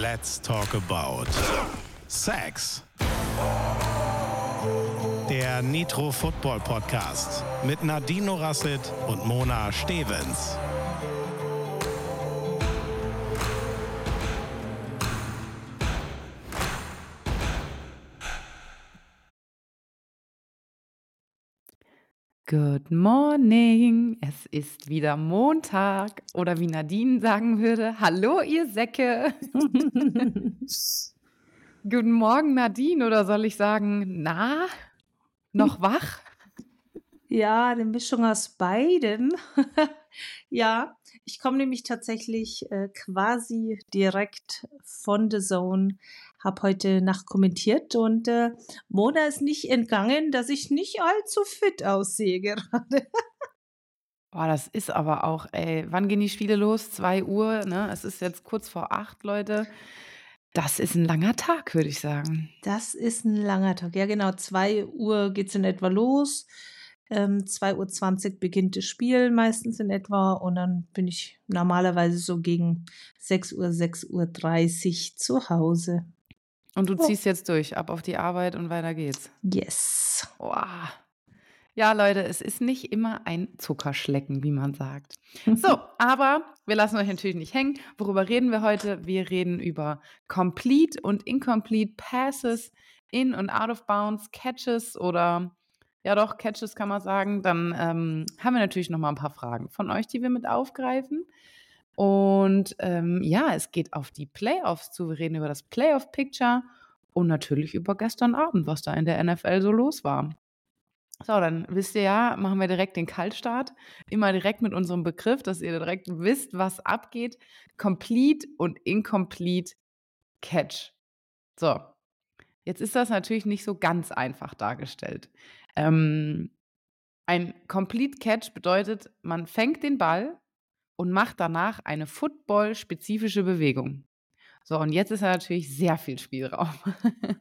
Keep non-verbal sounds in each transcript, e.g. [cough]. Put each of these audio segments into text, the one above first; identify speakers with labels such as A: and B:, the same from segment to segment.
A: Let's talk about Sex. Der Nitro Football Podcast mit Nadine Rasset und Mona Stevens.
B: Good morning. Es ist wieder Montag oder wie Nadine sagen würde, hallo ihr Säcke. [laughs] Guten Morgen Nadine oder soll ich sagen, na, noch wach?
C: Ja, eine Mischung aus beidem. [laughs] ja, ich komme nämlich tatsächlich äh, quasi direkt von The Zone habe heute Nacht kommentiert und äh, Mona ist nicht entgangen, dass ich nicht allzu fit aussehe gerade. [laughs]
B: Boah, das ist aber auch, ey, wann gehen die Spiele los? 2 Uhr, ne? Es ist jetzt kurz vor acht, Leute. Das ist ein langer Tag, würde ich sagen.
C: Das ist ein langer Tag. Ja, genau. 2 Uhr geht es in etwa los. Ähm, 2.20 Uhr beginnt das Spiel meistens in etwa und dann bin ich normalerweise so gegen 6 Uhr, 6.30 Uhr zu Hause.
B: Und du oh. ziehst jetzt durch, ab auf die Arbeit und weiter geht's.
C: Yes.
B: Wow. Ja, Leute, es ist nicht immer ein Zuckerschlecken, wie man sagt. So, [laughs] aber wir lassen euch natürlich nicht hängen. Worüber reden wir heute? Wir reden über Complete und Incomplete Passes, In- und Out-of-Bounds, Catches oder ja doch, Catches kann man sagen. Dann ähm, haben wir natürlich noch mal ein paar Fragen von euch, die wir mit aufgreifen. Und ähm, ja, es geht auf die Playoffs zu. Wir reden über das Playoff-Picture und natürlich über gestern Abend, was da in der NFL so los war. So, dann wisst ihr ja, machen wir direkt den Kaltstart. Immer direkt mit unserem Begriff, dass ihr direkt wisst, was abgeht. Complete und Incomplete Catch. So, jetzt ist das natürlich nicht so ganz einfach dargestellt. Ähm, ein Complete Catch bedeutet, man fängt den Ball und macht danach eine Football-spezifische Bewegung. So, und jetzt ist ja natürlich sehr viel Spielraum. [laughs]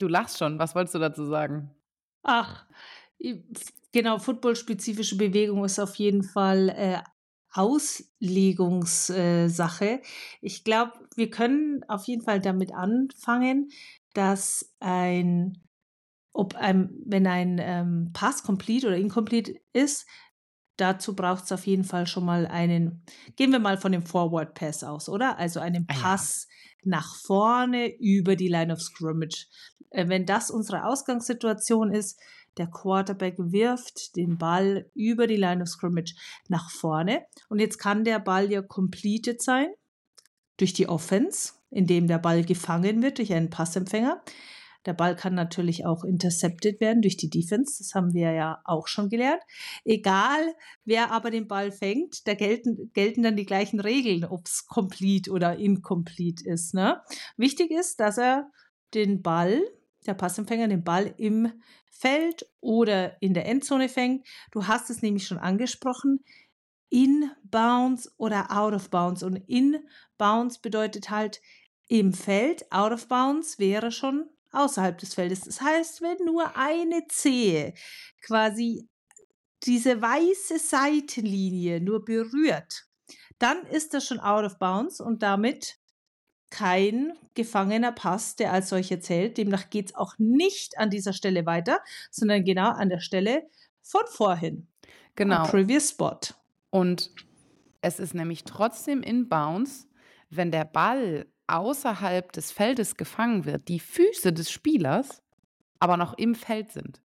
B: du lachst schon, was wolltest du dazu sagen?
C: Ach, genau, Football-spezifische Bewegung ist auf jeden Fall äh, Auslegungssache. Ich glaube, wir können auf jeden Fall damit anfangen, dass ein, ob ein, wenn ein ähm, Pass complete oder incomplete ist, dazu braucht es auf jeden Fall schon mal einen, gehen wir mal von dem Forward Pass aus, oder? Also einen Pass ah, ja. nach vorne über die Line of Scrimmage. Äh, wenn das unsere Ausgangssituation ist, der Quarterback wirft den Ball über die Line of Scrimmage nach vorne. Und jetzt kann der Ball ja completed sein durch die Offense, indem der Ball gefangen wird durch einen Passempfänger. Der Ball kann natürlich auch intercepted werden durch die Defense. Das haben wir ja auch schon gelernt. Egal, wer aber den Ball fängt, da gelten, gelten dann die gleichen Regeln, ob es complete oder incomplete ist. Ne? Wichtig ist, dass er den Ball, der Passempfänger, den Ball im Feld oder in der Endzone fängt. Du hast es nämlich schon angesprochen. In Bounds oder out of bounds. Und in Bounds bedeutet halt im Feld, out of bounds wäre schon außerhalb des Feldes. Das heißt, wenn nur eine Zehe quasi diese weiße Seitenlinie nur berührt, dann ist das schon out of bounds und damit kein gefangener Pass, der als solcher zählt. Demnach geht es auch nicht an dieser Stelle weiter, sondern genau an der Stelle von vorhin.
B: Genau.
C: Previous Spot.
B: Und es ist nämlich trotzdem in Bounds, wenn der Ball außerhalb des Feldes gefangen wird, die Füße des Spielers aber noch im Feld sind.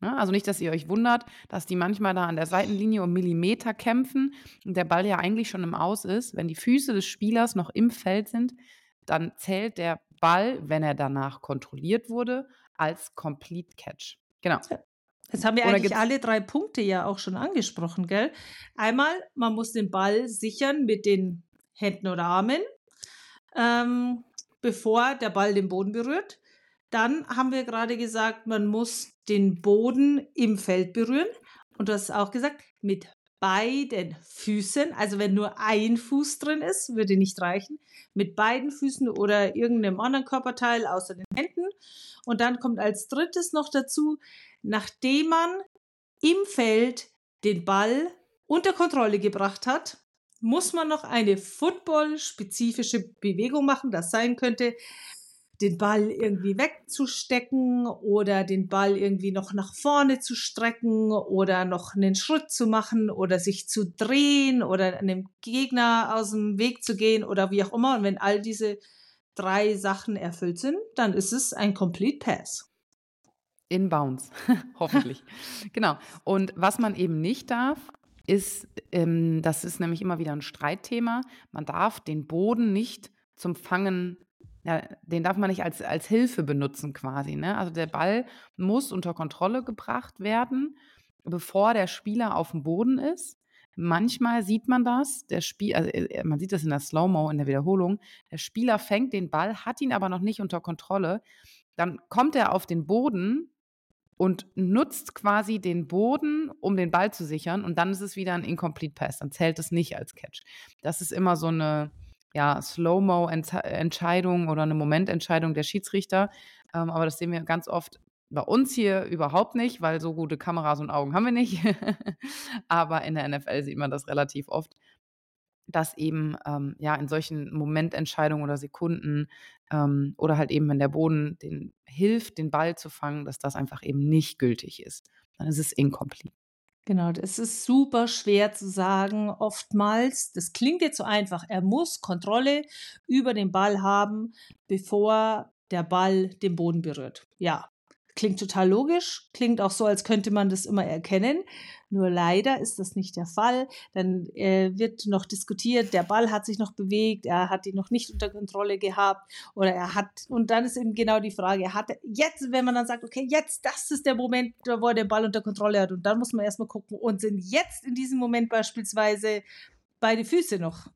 B: Ja, also nicht, dass ihr euch wundert, dass die manchmal da an der Seitenlinie um Millimeter kämpfen und der Ball ja eigentlich schon im Aus ist. Wenn die Füße des Spielers noch im Feld sind, dann zählt der Ball, wenn er danach kontrolliert wurde, als Complete Catch. Genau.
C: Jetzt haben wir Oder eigentlich alle drei Punkte ja auch schon angesprochen, gell? Einmal, man muss den Ball sichern mit den Händen oder Armen ähm, bevor der Ball den Boden berührt. Dann haben wir gerade gesagt, man muss den Boden im Feld berühren. Und du hast auch gesagt, mit beiden Füßen, also wenn nur ein Fuß drin ist, würde nicht reichen, mit beiden Füßen oder irgendeinem anderen Körperteil außer den Händen. Und dann kommt als drittes noch dazu, nachdem man im Feld den Ball unter Kontrolle gebracht hat, muss man noch eine football-spezifische Bewegung machen. Das sein könnte, den Ball irgendwie wegzustecken oder den Ball irgendwie noch nach vorne zu strecken oder noch einen Schritt zu machen oder sich zu drehen oder einem Gegner aus dem Weg zu gehen oder wie auch immer. Und wenn all diese drei Sachen erfüllt sind, dann ist es ein Complete Pass.
B: In Bounds, [laughs] hoffentlich. [laughs] genau. Und was man eben nicht darf, ist, ähm, das ist nämlich immer wieder ein Streitthema, man darf den Boden nicht zum Fangen, ja, den darf man nicht als, als Hilfe benutzen quasi. Ne? Also der Ball muss unter Kontrolle gebracht werden, bevor der Spieler auf dem Boden ist. Manchmal sieht man das, der Spiel, also äh, man sieht das in der Slow-Mo, in der Wiederholung. Der Spieler fängt den Ball, hat ihn aber noch nicht unter Kontrolle. Dann kommt er auf den Boden und nutzt quasi den Boden, um den Ball zu sichern. Und dann ist es wieder ein Incomplete Pass. Dann zählt es nicht als Catch. Das ist immer so eine ja, Slow-Mo-Entscheidung oder eine Momententscheidung der Schiedsrichter. Ähm, aber das sehen wir ganz oft bei uns hier überhaupt nicht, weil so gute Kameras und Augen haben wir nicht. [laughs] aber in der NFL sieht man das relativ oft dass eben ähm, ja in solchen Momententscheidungen oder Sekunden ähm, oder halt eben, wenn der Boden den hilft, den Ball zu fangen, dass das einfach eben nicht gültig ist. Dann ist es incomplete.
C: Genau, das ist super schwer zu sagen. Oftmals, das klingt jetzt so einfach, er muss Kontrolle über den Ball haben, bevor der Ball den Boden berührt. Ja, Klingt total logisch, klingt auch so, als könnte man das immer erkennen. Nur leider ist das nicht der Fall. Dann äh, wird noch diskutiert, der Ball hat sich noch bewegt, er hat ihn noch nicht unter Kontrolle gehabt oder er hat, und dann ist eben genau die Frage, er hat jetzt, wenn man dann sagt, okay, jetzt, das ist der Moment, wo er den Ball unter Kontrolle hat und dann muss man erstmal gucken und sind jetzt in diesem Moment beispielsweise beide Füße noch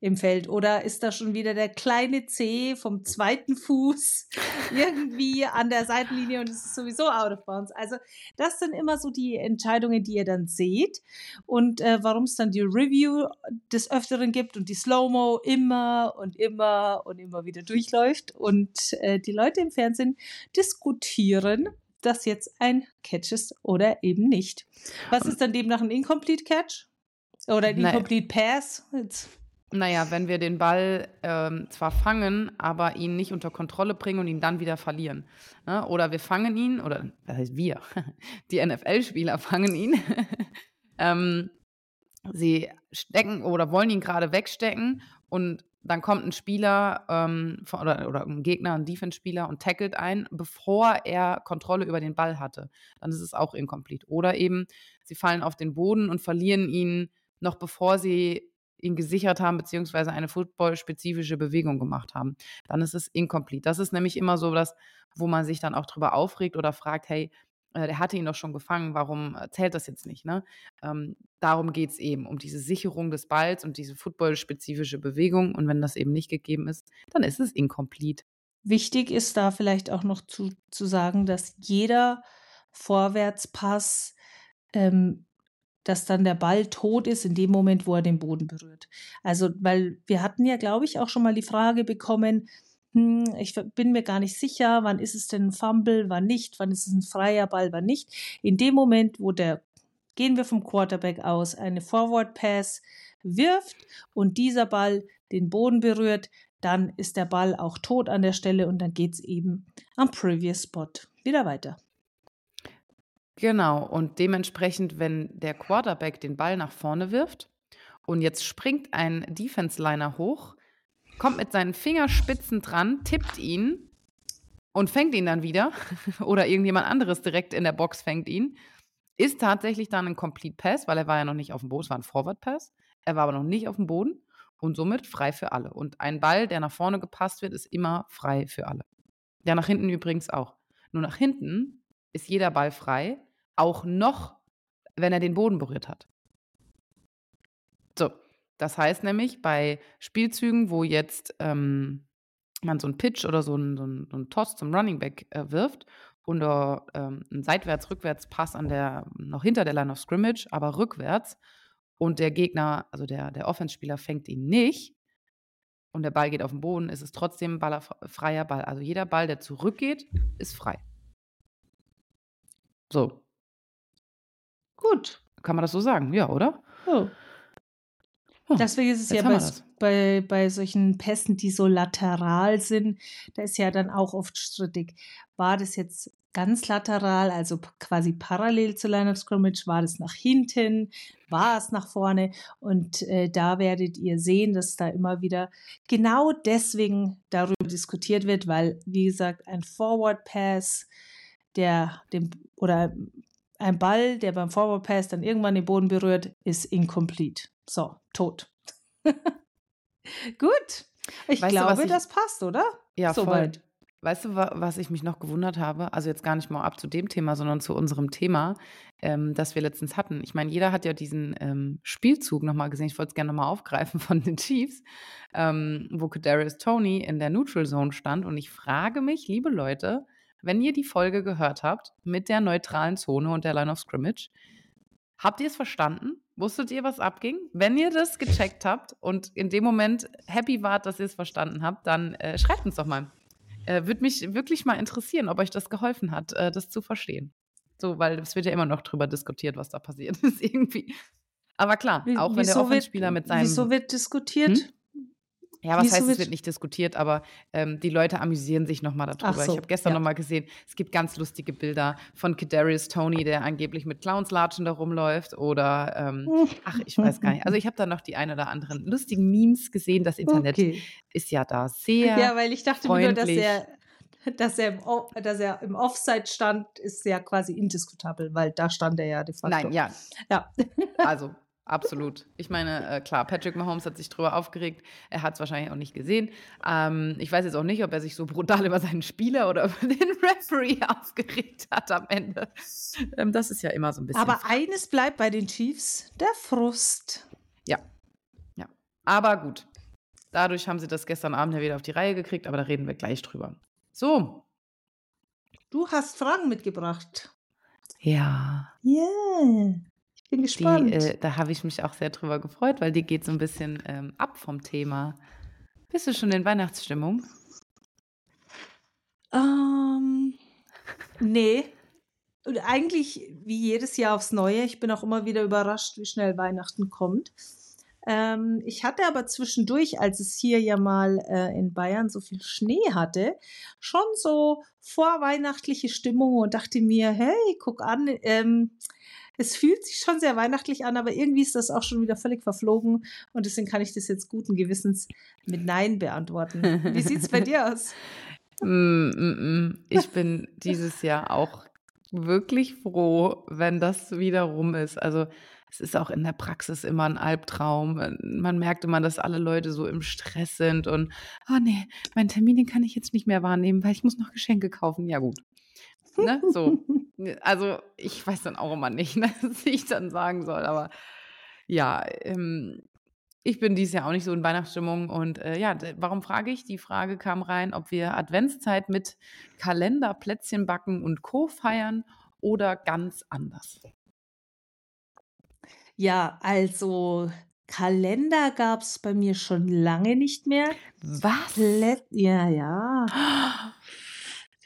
C: im Feld? Oder ist da schon wieder der kleine C vom zweiten Fuß [laughs] irgendwie an der Seitenlinie und es ist sowieso out of bounds? Also das sind immer so die Entscheidungen, die ihr dann seht und äh, warum es dann die Review des Öfteren gibt und die Slow-Mo immer und immer und immer wieder durchläuft und äh, die Leute im Fernsehen diskutieren, dass jetzt ein Catch ist oder eben nicht. Was ist dann demnach ein Incomplete Catch? Oder ein Incomplete Pass? Jetzt
B: naja, wenn wir den Ball ähm, zwar fangen, aber ihn nicht unter Kontrolle bringen und ihn dann wieder verlieren. Ne? Oder wir fangen ihn, oder was heißt wir? [laughs] Die NFL-Spieler fangen ihn. [laughs] ähm, sie stecken oder wollen ihn gerade wegstecken und dann kommt ein Spieler ähm, oder, oder ein Gegner, ein Defense-Spieler und tackelt ein, bevor er Kontrolle über den Ball hatte. Dann ist es auch incomplete. Oder eben, sie fallen auf den Boden und verlieren ihn noch bevor sie ihn gesichert haben, beziehungsweise eine football-spezifische Bewegung gemacht haben. Dann ist es incomplete. Das ist nämlich immer so das, wo man sich dann auch drüber aufregt oder fragt, hey, äh, der hatte ihn doch schon gefangen, warum äh, zählt das jetzt nicht? Ne? Ähm, darum geht es eben, um diese Sicherung des Balls und diese football-spezifische Bewegung. Und wenn das eben nicht gegeben ist, dann ist es incomplete.
C: Wichtig ist da vielleicht auch noch zu, zu sagen, dass jeder Vorwärtspass ähm, dass dann der Ball tot ist in dem Moment, wo er den Boden berührt. Also, weil wir hatten ja, glaube ich, auch schon mal die Frage bekommen, hm, ich bin mir gar nicht sicher, wann ist es denn ein Fumble, wann nicht, wann ist es ein freier Ball, wann nicht. In dem Moment, wo der, gehen wir vom Quarterback aus, eine Forward Pass wirft und dieser Ball den Boden berührt, dann ist der Ball auch tot an der Stelle und dann geht es eben am Previous Spot wieder weiter.
B: Genau, und dementsprechend, wenn der Quarterback den Ball nach vorne wirft und jetzt springt ein Defense-Liner hoch, kommt mit seinen Fingerspitzen dran, tippt ihn und fängt ihn dann wieder [laughs] oder irgendjemand anderes direkt in der Box fängt ihn, ist tatsächlich dann ein Complete Pass, weil er war ja noch nicht auf dem Boden, es war ein Forward Pass, er war aber noch nicht auf dem Boden und somit frei für alle. Und ein Ball, der nach vorne gepasst wird, ist immer frei für alle. Der nach hinten übrigens auch. Nur nach hinten ist jeder Ball frei, auch noch, wenn er den Boden berührt hat. So, das heißt nämlich bei Spielzügen, wo jetzt ähm, man so einen Pitch oder so einen, so einen, so einen Toss zum Running Back äh, wirft und ähm, einen Seitwärts-Rückwärts-Pass an der, noch hinter der Line of Scrimmage, aber rückwärts und der Gegner, also der, der Offenspieler fängt ihn nicht und der Ball geht auf den Boden, ist es trotzdem ein freier Ball. Also jeder Ball, der zurückgeht, ist frei. So.
C: Gut.
B: Kann man das so sagen? Ja, oder? Oh.
C: Oh, Deswegen ist es ja bei, bei, bei solchen Pässen, die so lateral sind, da ist ja dann auch oft strittig. War das jetzt ganz lateral, also quasi parallel zu Line of Scrimmage, war das nach hinten, war es nach vorne und äh, da werdet ihr sehen, dass da immer wieder genau deswegen darüber diskutiert wird, weil wie gesagt ein Forward Pass, der dem oder ein Ball, der beim Forward Pass dann irgendwann den Boden berührt, ist incomplete. So, tot. [laughs] Gut. Ich weißt glaube, ich, das passt, oder?
B: Ja, Soweit. voll. Weißt du, was ich mich noch gewundert habe? Also jetzt gar nicht mal ab zu dem Thema, sondern zu unserem Thema, ähm, das wir letztens hatten. Ich meine, jeder hat ja diesen ähm, Spielzug nochmal gesehen. Ich wollte es gerne nochmal aufgreifen [laughs] von den Chiefs, ähm, wo Kadarius Tony in der Neutral Zone stand. Und ich frage mich, liebe Leute, wenn ihr die Folge gehört habt mit der neutralen Zone und der Line of Scrimmage, habt ihr es verstanden? Wusstet ihr, was abging? Wenn ihr das gecheckt habt und in dem Moment happy wart, dass ihr es verstanden habt, dann äh, schreibt uns doch mal. Äh, Würde mich wirklich mal interessieren, ob euch das geholfen hat, äh, das zu verstehen. So, weil es wird ja immer noch drüber diskutiert, was da passiert [laughs] ist irgendwie. Aber klar, auch wenn der Offenspieler mit seinem.
C: Wieso wird diskutiert? Hm?
B: Ja, was heißt, es wird nicht diskutiert, aber ähm, die Leute amüsieren sich nochmal darüber. So, ich habe gestern ja. nochmal gesehen, es gibt ganz lustige Bilder von Kadarius Tony, der angeblich mit Clownslatschen da rumläuft oder, ähm, [laughs] ach, ich weiß gar nicht. Also ich habe da noch die ein oder anderen lustigen Memes gesehen. Das Internet okay. ist ja da sehr
C: Ja, weil ich dachte freundlich. nur, dass er dass er, im, dass er im Offside stand, ist ja quasi indiskutabel, weil da stand er ja de facto.
B: Nein, ja. Ja. Also Absolut. Ich meine, äh, klar, Patrick Mahomes hat sich drüber aufgeregt. Er hat es wahrscheinlich auch nicht gesehen. Ähm, ich weiß jetzt auch nicht, ob er sich so brutal [laughs] über seinen Spieler oder [laughs] über den Referee aufgeregt hat am Ende. Ähm, das ist ja immer so ein bisschen.
C: Aber eines bleibt bei den Chiefs: der Frust.
B: Ja. Ja. Aber gut. Dadurch haben sie das gestern Abend ja wieder auf die Reihe gekriegt, aber da reden wir gleich drüber. So.
C: Du hast Fragen mitgebracht.
B: Ja.
C: Yeah. Bin gespannt.
B: Die, äh, da habe ich mich auch sehr drüber gefreut, weil die geht so ein bisschen ähm, ab vom Thema. Bist du schon in Weihnachtsstimmung?
C: Ähm, nee. Und eigentlich wie jedes Jahr aufs Neue. Ich bin auch immer wieder überrascht, wie schnell Weihnachten kommt. Ähm, ich hatte aber zwischendurch, als es hier ja mal äh, in Bayern so viel Schnee hatte, schon so vorweihnachtliche Stimmung und dachte mir, hey, guck an, ähm, es fühlt sich schon sehr weihnachtlich an, aber irgendwie ist das auch schon wieder völlig verflogen und deswegen kann ich das jetzt guten Gewissens mit Nein beantworten. Wie [laughs] sieht es bei dir aus?
B: Mm, mm, mm. Ich bin dieses Jahr auch wirklich froh, wenn das wieder rum ist. Also es ist auch in der Praxis immer ein Albtraum. Man merkt immer, dass alle Leute so im Stress sind und, oh nee, meinen Termin, den kann ich jetzt nicht mehr wahrnehmen, weil ich muss noch Geschenke kaufen. Ja gut. Ne? So. Also ich weiß dann auch immer nicht, [laughs] ne, was ich dann sagen soll. Aber ja, ähm, ich bin dieses Jahr auch nicht so in Weihnachtsstimmung. Und äh, ja, warum frage ich? Die Frage kam rein, ob wir Adventszeit mit Kalender, Plätzchen backen und Co. feiern oder ganz anders.
C: Ja, also Kalender gab es bei mir schon lange nicht mehr.
B: Was?
C: Plä ja, ja. [gasps]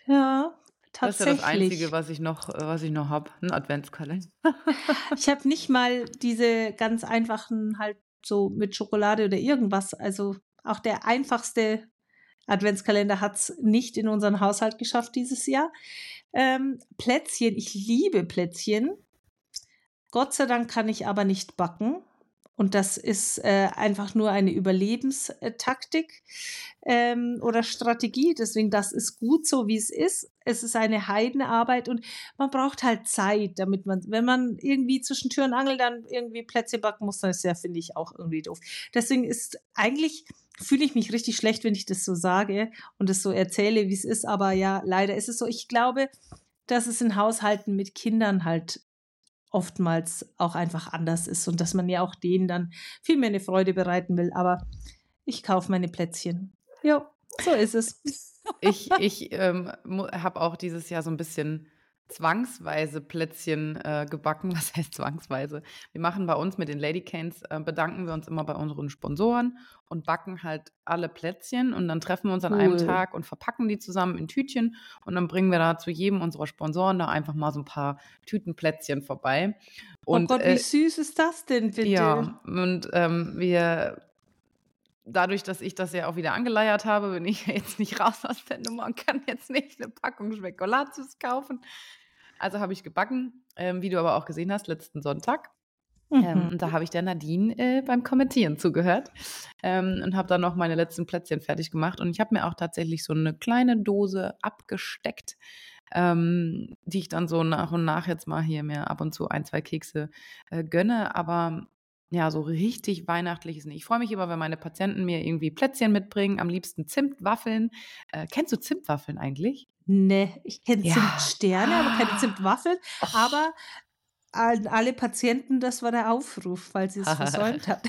C: Ja,
B: das ist ja das Einzige, was ich noch, was ich noch habe, ein Adventskalender. [laughs]
C: ich habe nicht mal diese ganz einfachen halt so mit Schokolade oder irgendwas. Also auch der einfachste Adventskalender hat es nicht in unseren Haushalt geschafft dieses Jahr. Ähm, Plätzchen, ich liebe Plätzchen. Gott sei Dank kann ich aber nicht backen. Und das ist äh, einfach nur eine Überlebenstaktik ähm, oder Strategie. Deswegen, das ist gut so, wie es ist. Es ist eine Heidenarbeit und man braucht halt Zeit, damit man, wenn man irgendwie zwischen Tür und Angel dann irgendwie Plätze backen muss, dann ist ja, finde ich, auch irgendwie doof. Deswegen ist eigentlich fühle ich mich richtig schlecht, wenn ich das so sage und das so erzähle, wie es ist. Aber ja, leider ist es so. Ich glaube, dass es in Haushalten mit Kindern halt oftmals auch einfach anders ist und dass man ja auch denen dann viel mehr eine Freude bereiten will. Aber ich kaufe meine Plätzchen. Ja, so ist es.
B: Ich, ich ähm, habe auch dieses Jahr so ein bisschen zwangsweise Plätzchen äh, gebacken. [laughs] Was heißt zwangsweise? Wir machen bei uns mit den Lady Canes, äh, bedanken wir uns immer bei unseren Sponsoren und backen halt alle Plätzchen und dann treffen wir uns an einem
C: Cool.
B: Tag und verpacken die zusammen in Tütchen und dann bringen wir da zu jedem unserer Sponsoren da einfach mal so ein paar Tüten Plätzchen vorbei.
C: Oh
B: Und
C: Gott, wie
B: äh,
C: süß ist das denn bitte?
B: ja, und ähm, wir, dadurch, dass ich das ja auch wieder angeleiert habe, bin ich [laughs] jetzt nicht raus aus der Nummer und kann jetzt nicht eine Packung Spekulatius kaufen. Also habe ich gebacken, ähm, wie du aber auch gesehen hast, letzten Sonntag. Ähm,
C: Mhm.
B: und da habe ich der Nadine äh, beim Kommentieren zugehört ähm, und habe dann noch meine letzten Plätzchen fertig gemacht. Und ich habe mir auch tatsächlich so eine kleine Dose abgesteckt, ähm, die ich dann so nach und nach jetzt mal hier mir ab und zu ein, zwei Kekse äh, gönne. Aber ja, so richtig weihnachtlich ist nicht. Ich freue mich immer, wenn meine Patienten mir irgendwie Plätzchen mitbringen, am liebsten Zimtwaffeln. Äh, kennst du Zimtwaffeln eigentlich?
C: Nee, ich kenne
B: Ja.
C: Zimtsterne, aber keine. [gasps] Zimtwaffeln.
B: Och.
C: Aber an alle Patienten, das war der Aufruf, falls ihr es [laughs] versäumt habt.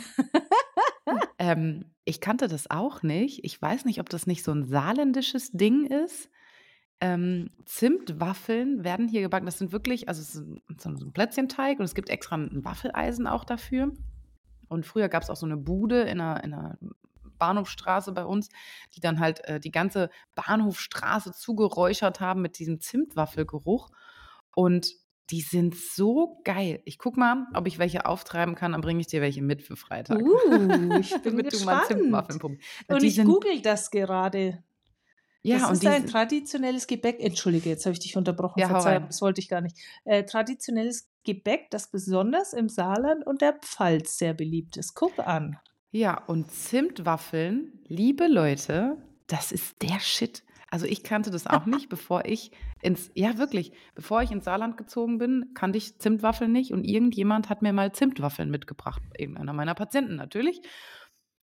B: Ähm, ich kannte das auch nicht. Ich weiß nicht, ob das nicht so ein saarländisches Ding ist. Ähm, Zimtwaffeln werden hier gebacken. Das sind wirklich, also es ist so ein Plätzchenteig und es gibt extra ein Waffeleisen auch dafür. Und früher gab es auch so eine Bude in einer, in einer Bahnhofstraße bei uns, die dann halt äh, die ganze Bahnhofstraße zugeräuchert haben mit diesem Zimtwaffelgeruch. Und die sind so geil. Ich guck mal, ob ich welche auftreiben kann, dann bringe ich dir welche mit für Freitag.
C: Uh, ich [laughs] bin
B: Damit du mal Zimtwaffeln
C: gespannt. Und
B: Die
C: ich google das gerade.
B: Ja,
C: das
B: und
C: ist ein traditionelles Gebäck. Entschuldige, jetzt habe ich dich unterbrochen.
B: Ja,
C: Verzeihung, das wollte ich gar nicht. Äh, traditionelles Gebäck, das besonders im Saarland und der Pfalz sehr beliebt ist. Guck an.
B: Ja, und Zimtwaffeln, liebe Leute, das ist der Shit. Also ich kannte das auch nicht, [laughs] bevor ich ins, ja wirklich, bevor ich ins Saarland gezogen bin, kannte ich Zimtwaffeln nicht und irgendjemand hat mir mal Zimtwaffeln mitgebracht, irgendeiner meiner Patienten natürlich.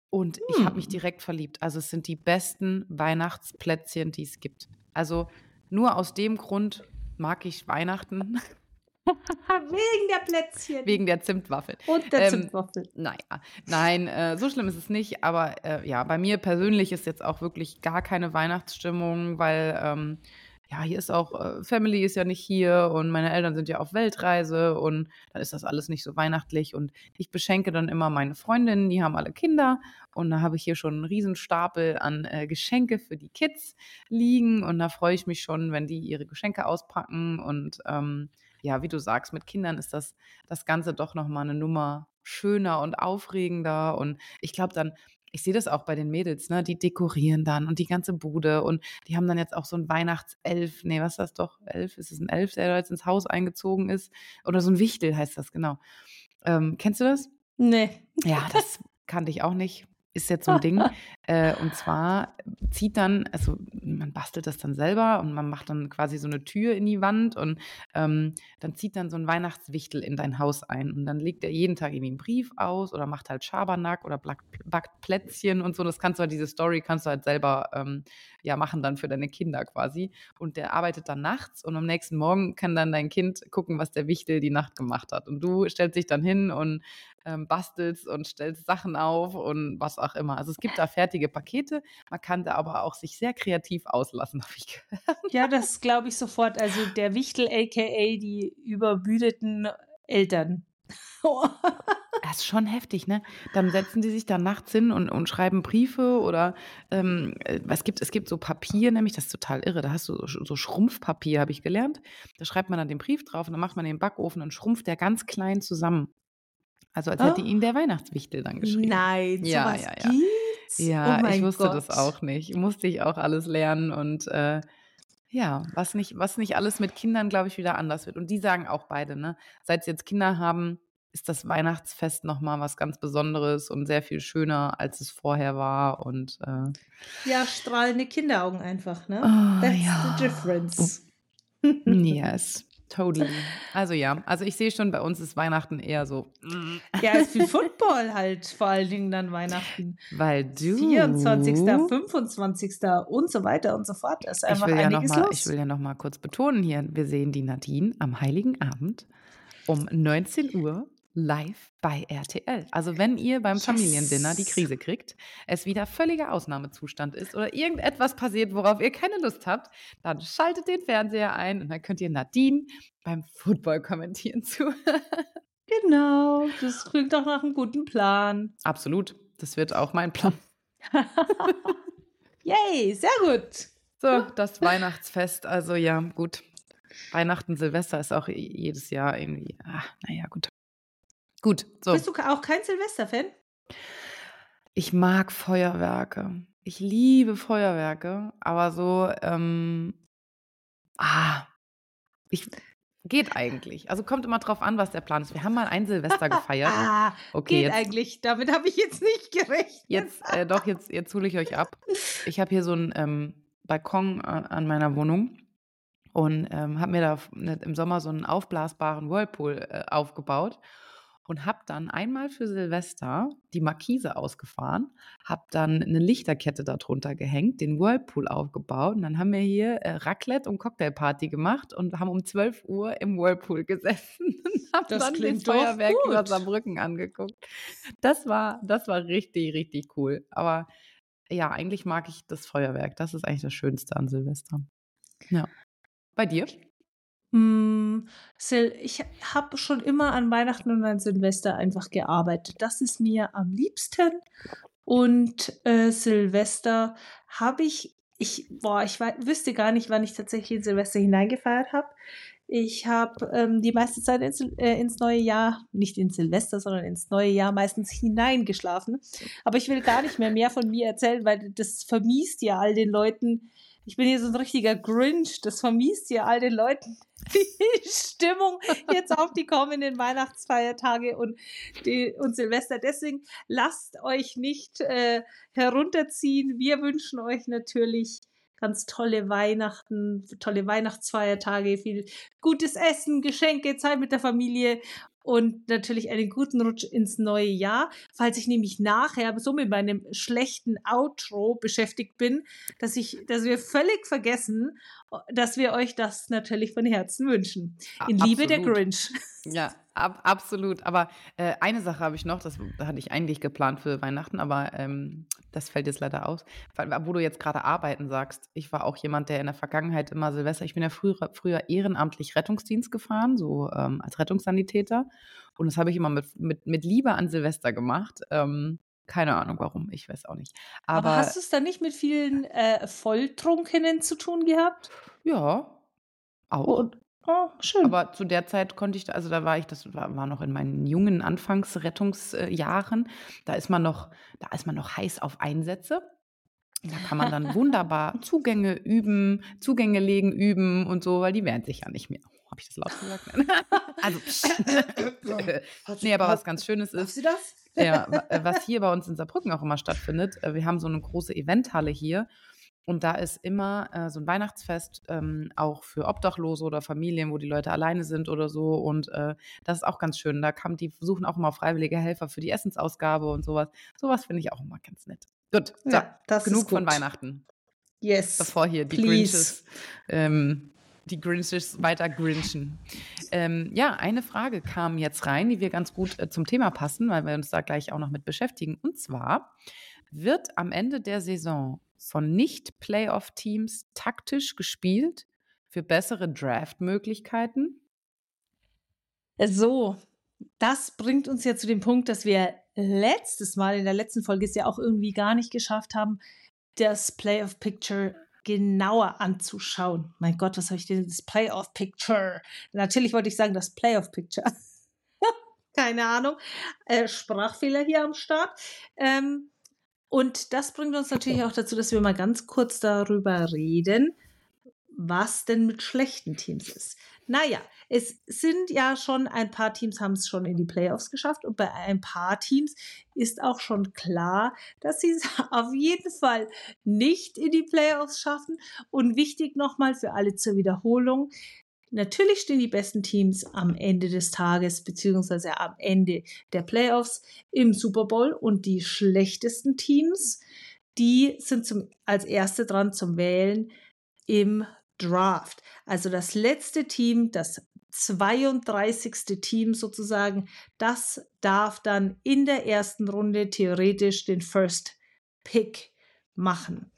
B: Und ich habe mich
C: Hm.
B: direkt verliebt. Also es sind die besten Weihnachtsplätzchen, die es gibt. Also nur aus dem Grund mag ich Weihnachten, [laughs]
C: Wegen der Plätzchen.
B: wegen der Zimtwaffeln.
C: und der
B: Ähm,
C: Zimtwaffel.
B: Naja, nein, äh, so schlimm ist es nicht. Aber äh, ja, bei mir persönlich ist jetzt auch wirklich gar keine Weihnachtsstimmung, weil ähm, ja, hier ist auch, äh, Family ist ja nicht hier und meine Eltern sind ja auf Weltreise und dann ist das alles nicht so weihnachtlich. Und ich beschenke dann immer meine Freundinnen, die haben alle Kinder und da habe ich hier schon einen Riesenstapel an äh, Geschenke für die Kids liegen und da freue ich mich schon, wenn die ihre Geschenke auspacken und ähm, ja, wie du sagst, mit Kindern ist das, das Ganze doch nochmal eine Nummer schöner und aufregender. Und ich glaube dann, ich sehe das auch bei den Mädels, ne? Die dekorieren dann und die ganze Bude und die haben dann jetzt auch so ein Weihnachtself. Nee, was ist das doch? Elf? Ist es ein Elf, der da jetzt ins Haus eingezogen ist? Oder so ein Wichtel heißt das, genau. Ähm, kennst du das?
C: Nee.
B: Ja, [laughs] das kannte ich auch nicht. Ist jetzt so ein Ding. [laughs] Äh, und zwar zieht dann, also man bastelt das dann selber und man macht dann quasi so eine Tür in die Wand und ähm, dann zieht dann so ein Weihnachtswichtel in dein Haus ein. Und dann legt er jeden Tag irgendwie einen Brief aus oder macht halt Schabernack oder backt, Plätzchen und so. Das kannst du halt, diese Story kannst du halt selber ähm, ja machen dann für deine Kinder quasi. Und der arbeitet dann nachts und am nächsten Morgen kann dann dein Kind gucken, was der Wichtel die Nacht gemacht hat. Und du stellst dich dann hin und ähm, bastelst und stellst Sachen auf und was auch immer. Also es gibt da fertige Pakete. Man kann da aber auch sich sehr kreativ auslassen, [laughs] habe ich gehört.
C: Ja, das glaube ich sofort. Also der Wichtel, aka die übermüdeten Eltern. [laughs]
B: Das ist schon heftig, ne? Dann setzen die sich da nachts hin und, und schreiben Briefe oder ähm, äh, es, gibt, es gibt so Papier, nämlich, das ist total irre. Da hast du so, so Schrumpfpapier, habe ich gelernt. Da schreibt man dann den Brief drauf und dann macht man den Backofen und schrumpft der ganz klein zusammen. Also als hätte
C: Oh.
B: ihn der Weihnachtswichtel dann geschrieben.
C: Nein,
B: Ja,
C: sowas
B: ja, ja.
C: gibt's?
B: Ja,
C: oh
B: ich wusste
C: Gott.
B: das auch nicht. Musste ich auch alles lernen und äh, ja, was nicht, was nicht alles mit Kindern, glaube ich, wieder anders wird. Und die sagen auch beide, ne? Seit sie jetzt Kinder haben, ist das Weihnachtsfest nochmal was ganz Besonderes und sehr viel schöner, als es vorher war. Und äh,
C: Ja, strahlende Kinderaugen einfach, ne?
B: Oh,
C: That's
B: ja.
C: the difference.
B: yes, totally. Also ja, also ich sehe schon, bei uns ist Weihnachten eher so,
C: Ja, ist viel Football halt, vor allen Dingen dann Weihnachten.
B: weil du
C: 24., 25. und so weiter und so fort. Da ist
B: Ich
C: einfach
B: will, ja noch
C: einiges
B: mal,
C: los.
B: ich will ja noch mal kurz betonen hier, wir sehen die Nadine am Heiligen Abend um 19 Uhr live bei RTL. Also wenn ihr beim
C: Yes.
B: Familiendinner die Krise kriegt, es wieder völliger Ausnahmezustand ist oder irgendetwas passiert, worauf ihr keine Lust habt, dann schaltet den Fernseher ein und dann könnt ihr Nadine beim Football kommentieren zu. [laughs]
C: Genau, das klingt doch nach einem guten Plan.
B: Absolut. Das wird auch mein Plan. [laughs]
C: Yay, sehr gut.
B: So, das Weihnachtsfest. Also ja, gut. Weihnachten, Silvester ist auch jedes Jahr irgendwie. Ah, naja, gut. Gut, so.
C: Bist du auch kein Silvester-Fan?
B: Ich mag Feuerwerke. Ich liebe Feuerwerke, aber so, ähm, ah, ich, geht eigentlich. Also kommt immer drauf an, was der Plan ist. Wir haben mal ein Silvester [laughs] gefeiert.
C: Ah,
B: Okay,
C: geht
B: jetzt,
C: eigentlich. Damit habe ich jetzt nicht gerechnet.
B: jetzt äh, doch, jetzt, jetzt hole ich euch ab. Ich habe hier so einen ähm, Balkon an, an meiner Wohnung und ähm, habe mir da ne, im Sommer so einen aufblasbaren Whirlpool äh, aufgebaut und habe dann einmal für Silvester die Markise ausgefahren, habe dann eine Lichterkette darunter gehängt, den Whirlpool aufgebaut und dann haben wir hier äh, Raclette und Cocktailparty gemacht und haben um 12 Uhr im Whirlpool gesessen [laughs] und haben
C: Das
B: dann
C: doch
B: Feuerwerk über. Saarbrücken angeguckt. Das war, das war richtig, richtig cool. Aber ja, eigentlich mag ich das Feuerwerk. Das ist eigentlich das Schönste an Silvester. Ja. Bei dir?
C: Hm, ich habe schon immer an Weihnachten und an Silvester einfach gearbeitet. Das ist mir am liebsten. Und äh, Silvester habe ich, ich, boah, ich wüsste gar nicht, wann ich tatsächlich in Silvester hineingefeiert habe. Ich habe ähm, die meiste Zeit ins, äh, ins neue Jahr, nicht in Silvester, sondern ins neue Jahr meistens hineingeschlafen. Aber ich will gar nicht mehr mehr von mir erzählen, weil das vermiest ja all den Leuten. Ich bin hier so ein richtiger Grinch. Das vermiest ja all den Leuten [laughs] die Stimmung jetzt auf die kommenden Weihnachtsfeiertage und, die, und Silvester. Deswegen lasst euch nicht äh, herunterziehen. Wir wünschen euch natürlich ganz tolle Weihnachten, tolle Weihnachtsfeiertage, viel gutes Essen, Geschenke, Zeit mit der Familie und natürlich einen guten Rutsch ins neue Jahr. Falls ich nämlich nachher so mit meinem schlechten Outro beschäftigt bin, dass ich, dass wir völlig vergessen, dass wir euch das natürlich von Herzen wünschen. In Liebe der
B: Absolut.
C: Grinch. [laughs]
B: Ja, ab, absolut. Aber äh, eine Sache habe ich noch, das hatte ich eigentlich geplant für Weihnachten, aber ähm, das fällt jetzt leider aus. Weil, wo du jetzt gerade arbeiten sagst, ich war auch jemand, der in der Vergangenheit immer Silvester, ich bin ja früher, früher ehrenamtlich Rettungsdienst gefahren, so ähm, als Rettungssanitäter. Und das habe ich immer mit, mit, mit Liebe an Silvester gemacht. Ähm, keine Ahnung warum, ich weiß auch nicht.
C: Aber,
B: Aber,
C: hast du es dann nicht mit vielen äh, Volltrunkenen zu tun gehabt?
B: ja, auch.
C: Und, oh, schön.
B: Aber zu der Zeit konnte ich, da- also da war ich, das war, war noch in meinen jungen Anfangsrettungsjahren, da ist man noch, da ist man noch heiß auf Einsätze. Da kann man dann wunderbar [laughs] Zugänge üben, Zugänge legen, üben und so, weil die wehren sich ja nicht mehr. Habe ich das laut gesagt? [laughs] also, [laughs] nee, aber was ganz Schönes ist,
C: sie das?
B: Ja, äh, was hier bei uns in Saarbrücken auch immer stattfindet, äh, wir haben so eine große Eventhalle hier und da ist immer äh, so ein Weihnachtsfest ähm, auch für Obdachlose oder Familien, wo die Leute alleine sind oder so und äh, das ist auch ganz schön. Da kam, die suchen auch immer freiwillige Helfer für die Essensausgabe und sowas. Sowas finde ich auch immer ganz nett. Gut, so,
C: Ja,
B: genug von. Weihnachten,
C: Yes.
B: bevor hier die
C: Please.
B: Grinches, ähm, die Grinches weiter grinchen. Ähm, ja, eine Frage kam jetzt rein, die wir ganz gut äh, zum Thema passen, weil wir uns da gleich auch noch mit beschäftigen. Und zwar wird am Ende der Saison von Nicht-Playoff-Teams taktisch gespielt für bessere Draft-Möglichkeiten?
C: So, das bringt uns ja zu dem Punkt, dass wir letztes Mal in der letzten Folge es ja auch irgendwie gar nicht geschafft haben, das Playoff Picture genauer anzuschauen. Mein Gott, was habe ich denn das Playoff Picture? Natürlich wollte ich sagen, das Playoff Picture. [laughs] Keine Ahnung. Äh, Sprachfehler hier am Start. Ähm, und das bringt uns natürlich auch dazu, dass wir mal ganz kurz darüber reden, was denn mit schlechten Teams ist. Naja, es sind ja schon ein paar Teams haben es schon in die Playoffs geschafft und bei ein paar Teams ist auch schon klar, dass sie es [laughs] auf jeden Fall nicht in die Playoffs schaffen. Und wichtig nochmal für alle zur Wiederholung. Natürlich stehen die besten Teams am Ende des Tages beziehungsweise am Ende der Playoffs im Super Bowl und die schlechtesten Teams, die sind zum, als erste dran zum Wählen im Draft. Also das letzte Team, das 32. Team sozusagen, das darf dann in der ersten Runde theoretisch den First Pick machen.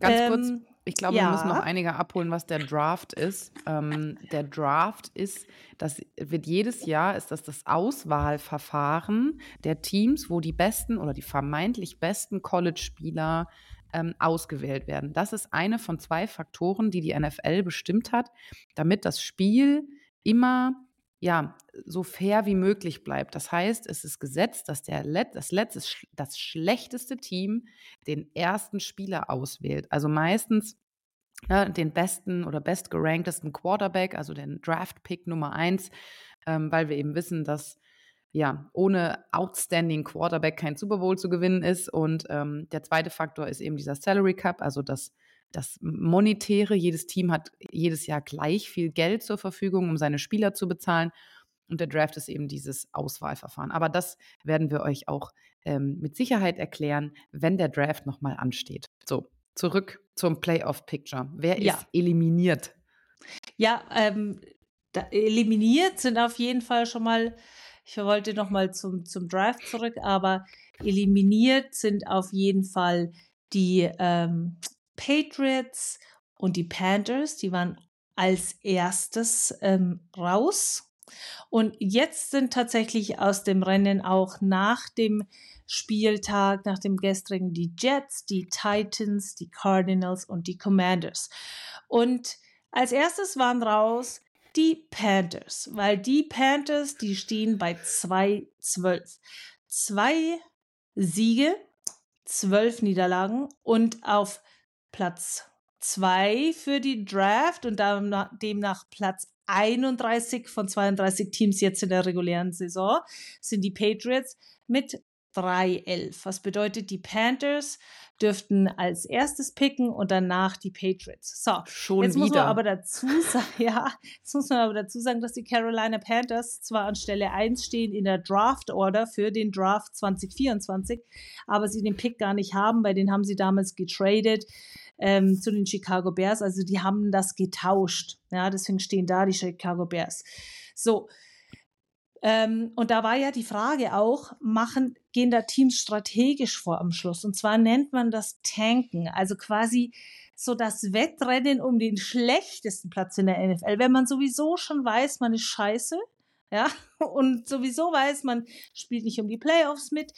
B: Ganz ähm, kurz, ich glaube, ja. wir müssen noch einige abholen, was der Draft ist. Ähm, der Draft ist, das wird jedes Jahr, ist das das Auswahlverfahren der Teams, wo die besten oder die vermeintlich besten College-Spieler ähm, ausgewählt werden. Das ist eine von zwei Faktoren, die die NFL bestimmt hat, damit das Spiel immer ja, so fair wie möglich bleibt. Das heißt, es ist gesetzt, dass der Let das, letzte, das schlechteste Team den ersten Spieler auswählt. Also meistens ne, den besten oder bestgeranktesten Quarterback, also den Draft-Pick Nummer eins, ähm, weil wir eben wissen, dass ja, ohne Outstanding Quarterback kein Super Bowl zu gewinnen ist. Und ähm, der zweite Faktor ist eben dieser Salary Cup, also das, das Monetäre. Jedes Team hat jedes Jahr gleich viel Geld zur Verfügung, um seine Spieler zu bezahlen. Und der Draft ist eben dieses Auswahlverfahren. Aber das werden wir euch auch ähm, mit Sicherheit erklären, wenn der Draft nochmal ansteht. So, zurück zum Playoff-Picture. Wer ja. ist eliminiert?
C: Ja, ähm, eliminiert sind auf jeden Fall schon mal ich wollte nochmal zum, zum Draft zurück, aber eliminiert sind auf jeden Fall die ähm, Patriots und die Panthers. Die waren als erstes ähm, raus. Und jetzt sind tatsächlich aus dem Rennen auch nach dem Spieltag, nach dem gestrigen, die Jets, die Titans, die Cardinals und die Commanders. Und als erstes waren raus die Panthers, weil die Panthers, die stehen bei 2-12. Zwei Siege, zwölf Niederlagen und auf Platz 2 für die Draft und demnach Platz 31 von 32 Teams jetzt in der regulären Saison sind die Patriots mit 3-11. Was bedeutet, die Panthers dürften als erstes picken und danach die Patriots. So,
B: schon
C: jetzt
B: wieder.
C: muss man aber dazu [laughs] sagen, ja, jetzt muss man aber dazu sagen, dass die Carolina Panthers zwar an Stelle 1 stehen in der Draft Order für den Draft 2024, aber sie den Pick gar nicht haben, weil den haben sie damals getradet. Ähm, zu den Chicago Bears. Also die haben das getauscht. Ja, deswegen stehen da die Chicago Bears. So, ähm, und da war ja die Frage auch, machen, gehen da Teams strategisch vor am Schluss? Und zwar nennt man das Tanken, also quasi so das Wettrennen um den schlechtesten Platz in der NFL. Wenn man sowieso schon weiß, man ist scheiße, ja, [laughs] und sowieso weiß, man spielt nicht um die Playoffs mit,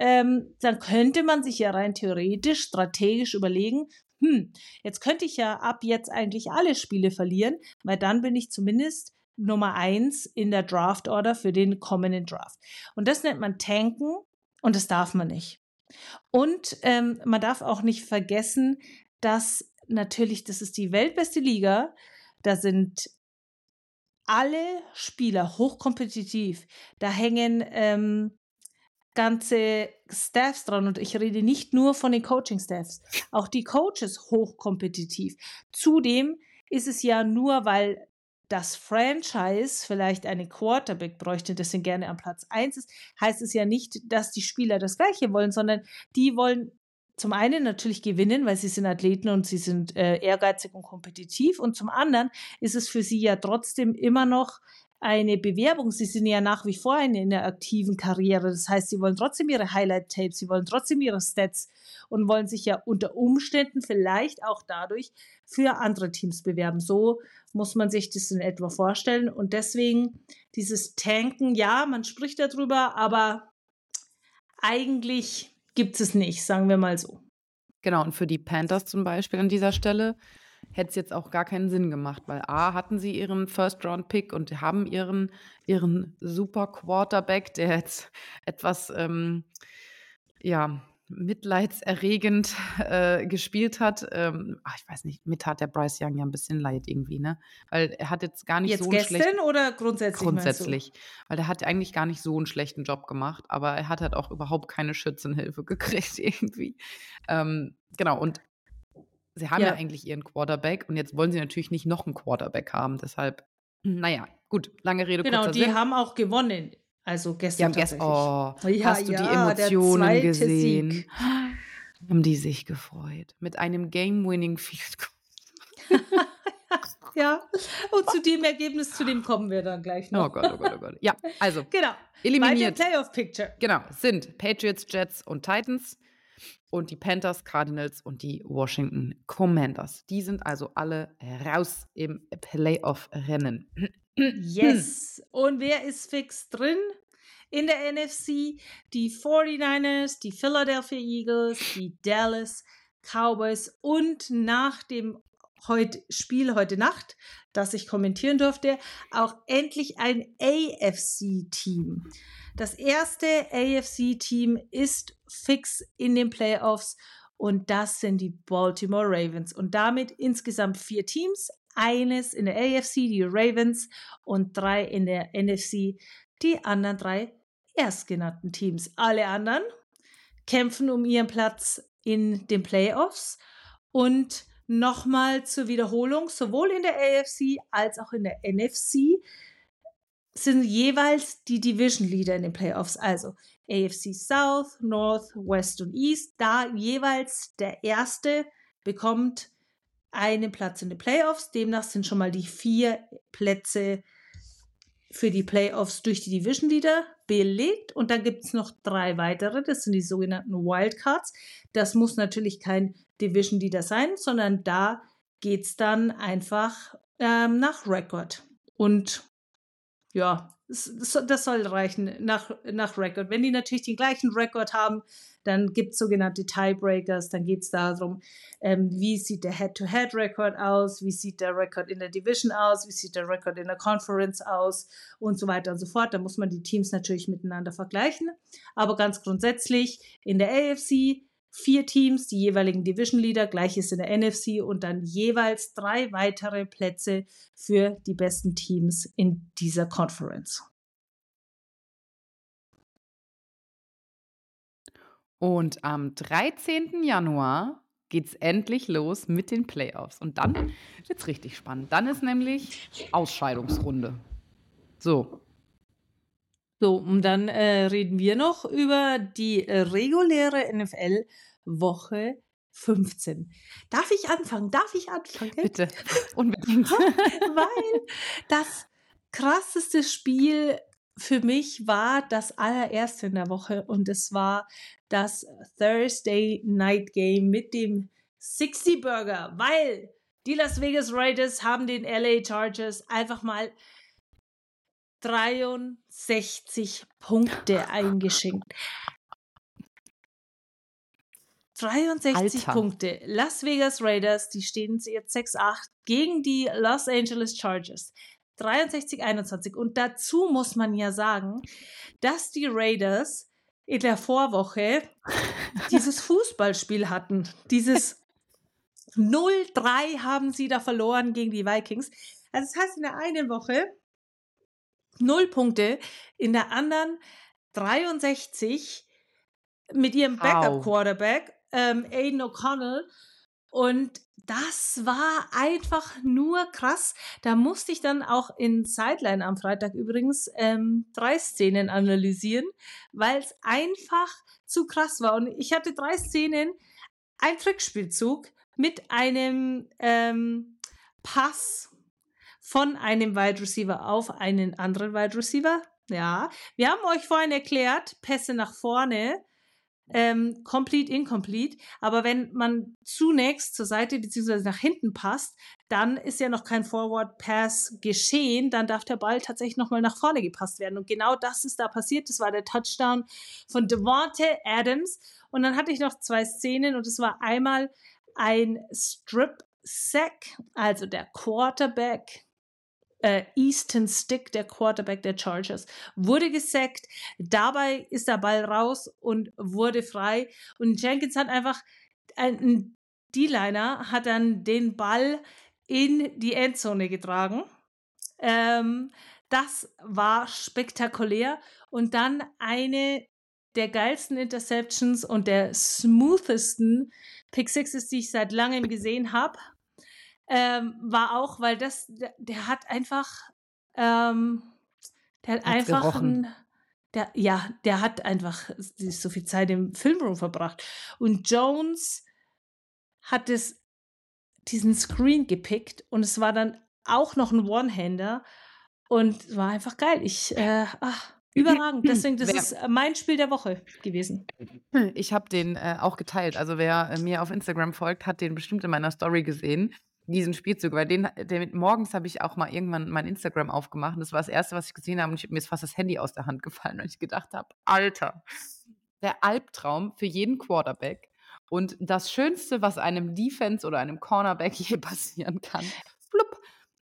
C: ähm, dann könnte man sich ja rein theoretisch strategisch überlegen, hm, jetzt könnte ich ja ab jetzt eigentlich alle Spiele verlieren, weil dann bin ich zumindest Nummer eins in der Draft Order für den kommenden Draft. Und das nennt man Tanken und das darf man nicht. Und ähm, man darf auch nicht vergessen, dass natürlich, das ist die weltbeste Liga, da sind alle Spieler hochkompetitiv. Da hängen ähm, ganze Staffs dran und ich rede nicht nur von den Coaching-Staffs, auch die Coaches hochkompetitiv. Zudem ist es ja nur, weil das Franchise vielleicht einen Quarterback bräuchte, dessen gerne am Platz 1 ist, heißt es ja nicht, dass die Spieler das Gleiche wollen, sondern die wollen zum einen natürlich gewinnen, weil sie sind Athleten und sie sind äh, ehrgeizig und kompetitiv. Und zum anderen ist es für sie ja trotzdem immer noch eine Bewerbung. Sie sind ja nach wie vor in, in einer aktiven Karriere. Das heißt, sie wollen trotzdem ihre Highlight-Tapes, sie wollen trotzdem ihre Stats und wollen sich ja unter Umständen vielleicht auch dadurch für andere Teams bewerben. So muss man sich das in etwa vorstellen. Und deswegen dieses Tanken, ja, man spricht darüber, aber eigentlich gibt es nicht, sagen wir mal so.
B: Genau, und für die Panthers zum Beispiel an dieser Stelle hätte es jetzt auch gar keinen Sinn gemacht, weil A, hatten sie ihren First-Round-Pick und haben ihren, ihren super Quarterback, der jetzt etwas, ähm, ja, mitleidserregend äh, gespielt hat. Ähm, ach, ich weiß nicht, mit hat der Bryce Young ja ein bisschen leid irgendwie, ne? Weil er hat jetzt gar nicht
C: jetzt
B: so einen
C: gestern
B: schlechten...
C: oder grundsätzlich?
B: Grundsätzlich. Weil er hat eigentlich gar nicht so einen schlechten Job gemacht, aber er hat halt auch überhaupt keine Schützenhilfe [laughs] gekriegt irgendwie. Ähm, genau, und sie haben ja. ja eigentlich ihren Quarterback und jetzt wollen sie natürlich nicht noch einen Quarterback haben. Deshalb, naja, gut, lange Rede,
C: genau,
B: kurzer
C: Genau, die
B: Sinn.
C: haben auch gewonnen. Also gestern
B: die haben gestern, oh,
C: ja,
B: hast du
C: ja,
B: die Emotionen gesehen?
C: Sieg. [gasps]
B: Haben die sich gefreut. Mit einem Game-Winning Field Goal. [laughs]
C: ja, und zu dem Ergebnis, zu dem kommen wir dann gleich noch.
B: Oh Gott, oh Gott, oh Gott. Ja, also. [laughs]
C: Genau.
B: Eliminiert.
C: Playoff Picture.
B: Genau, sind Patriots, Jets und Titans und die Panthers, Cardinals und die Washington Commanders. Die sind also alle raus im Playoff-Rennen.
C: Yes. Und wer ist fix drin? In der NFC die 49ers, die Philadelphia Eagles, die Dallas Cowboys und nach dem heute Spiel heute Nacht, das ich kommentieren durfte, auch endlich ein AFC-Team. Das erste AFC-Team ist fix in den Playoffs und das sind die Baltimore Ravens. Und damit insgesamt vier Teams, eines in der AFC, die Ravens, und drei in der NFC, die anderen drei erstgenannten Teams. Alle anderen kämpfen um ihren Platz in den Playoffs und nochmal zur Wiederholung, sowohl in der AFC als auch in der NFC sind jeweils die Division Leader in den Playoffs, also AFC South, North, West und East. Da jeweils der erste bekommt einen Platz in den Playoffs. Demnach sind schon mal die vier Plätze für die Playoffs durch die Division Leader belegt. Und dann gibt es noch drei weitere, das sind die sogenannten Wildcards. Das muss natürlich kein Division Leader sein, sondern da geht es dann einfach ähm, nach Record. Und ja, das, soll reichen nach, nach Record. Wenn die natürlich den gleichen Record haben, dann gibt es sogenannte Tiebreakers. Dann geht es darum, ähm, wie sieht der Head-to-Head-Record aus, wie sieht der Record in der Division aus, wie sieht der Record in der Conference aus und so weiter und so fort. Da muss man die Teams natürlich miteinander vergleichen. Aber ganz grundsätzlich in der AFC vier Teams, die jeweiligen Division Leader, gleiches in der NFC und dann jeweils drei weitere Plätze für die besten Teams in dieser Conference.
B: Und am 13. Januar geht es endlich los mit den Playoffs. Und dann wird es richtig spannend. Dann ist nämlich Ausscheidungsrunde. So.
C: So, und dann äh, reden wir noch über die äh, reguläre NFL Woche 15. Darf ich anfangen? Darf ich anfangen?
B: Bitte, [laughs] unbedingt. [laughs]
C: Weil das krasseste Spiel für mich war das allererste in der Woche und es war das Thursday Night Game mit dem 60 Burger, weil die Las Vegas Raiders haben den LA Chargers einfach mal 63 Punkte [laughs] eingeschenkt. 63 Alter. Punkte. Las Vegas Raiders, die stehen jetzt 6-8 gegen die Los Angeles Chargers. 63-21. Und dazu muss man ja sagen, dass die Raiders in der Vorwoche [laughs] dieses Fußballspiel hatten. Dieses 0-3 haben sie da verloren gegen die Vikings. Also das heißt, in der einen Woche 0 Punkte, in der anderen 63 mit ihrem Backup-Quarterback, ähm, Aiden O'Connell. Und das war einfach nur krass. Da musste ich dann auch in Sideline am Freitag übrigens ähm, drei Szenen analysieren, weil es einfach zu krass war. Und ich hatte drei Szenen, ein Trickspielzug mit einem ähm, Pass von einem Wide Receiver auf einen anderen Wide Receiver. Ja, wir haben euch vorhin erklärt, Pässe nach vorne ähm, complete, incomplete. Aber wenn man zunächst zur Seite beziehungsweise nach hinten passt, dann ist ja noch kein Forward Pass geschehen. Dann darf der Ball tatsächlich nochmal nach vorne gepasst werden. Und genau das ist da passiert. Das war der Touchdown von Devonte Adams. Und dann hatte ich noch zwei Szenen und es war einmal ein Strip Sack, also der Quarterback äh, Easton Stick, der Quarterback der Chargers, wurde gesackt. Dabei ist der Ball raus und wurde frei. Und Jenkins hat einfach ein D-Liner hat dann den Ball in die Endzone getragen. Ähm, das war spektakulär. Und dann eine der geilsten Interceptions und der smoothesten Pick Sixes, die ich seit langem gesehen habe ähm, war auch, weil das, der, der hat einfach, ähm, der hat, hat einfach ein, der, ja, der hat einfach so viel Zeit im Filmroom verbracht. Und Jones hat es diesen Screen gepickt und es war dann auch noch ein One-Hander und war einfach geil. Ich, äh, ach, überragend. [clears throat] Deswegen, das ist mein Spiel der Woche gewesen.
B: Ich habe den äh, auch geteilt. Also wer äh, mir auf Instagram folgt, hat den bestimmt in meiner Story gesehen diesen Spielzug, weil den, den morgens habe ich auch mal irgendwann mein Instagram aufgemacht. Und das war das erste, was ich gesehen habe. Und ich, mir ist fast das Handy aus der Hand gefallen, weil ich gedacht habe, Alter, der Albtraum für jeden Quarterback. Und das Schönste, was einem Defense oder einem Cornerback [laughs] je passieren kann, flupp,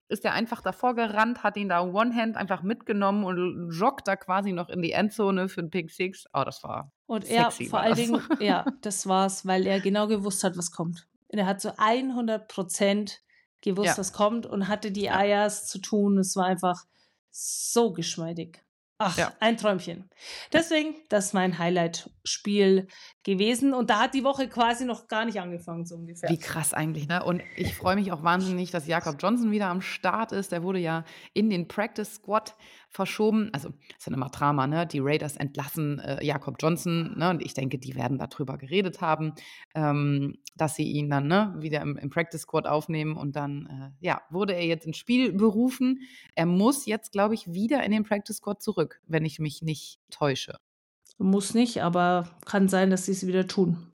B: ist er einfach davor gerannt, hat ihn da One-Hand einfach mitgenommen und joggt da quasi noch in die Endzone für den Pick Six. Oh, das war.
C: Und er vor allen Dingen, ja, [laughs] das war's, weil er genau gewusst hat, was kommt. Und er hat so 100 Prozent gewusst, ja. was kommt und hatte die Eiers zu tun. Es war einfach so geschmeidig. Ach, ja. ein Träumchen. Deswegen, das ist mein Highlight-Spiel gewesen. Und da hat die Woche quasi noch gar nicht angefangen, so ungefähr.
B: Wie krass eigentlich, ne? Und ich freue mich auch wahnsinnig, dass Jakob Johnson wieder am Start ist. Der wurde ja in den Practice Squad verschoben. Also, ist ja immer Drama, ne? Die Raiders entlassen äh, Jakob Johnson, ne? Und ich denke, die werden darüber geredet haben, ähm, dass sie ihn dann ne, wieder im, im Practice Squad aufnehmen. Und dann, äh, ja, wurde er jetzt ins Spiel berufen. Er muss jetzt, glaube ich, wieder in den Practice Squad zurück, wenn ich mich nicht täusche.
C: Muss nicht, aber kann sein, dass sie es wieder tun.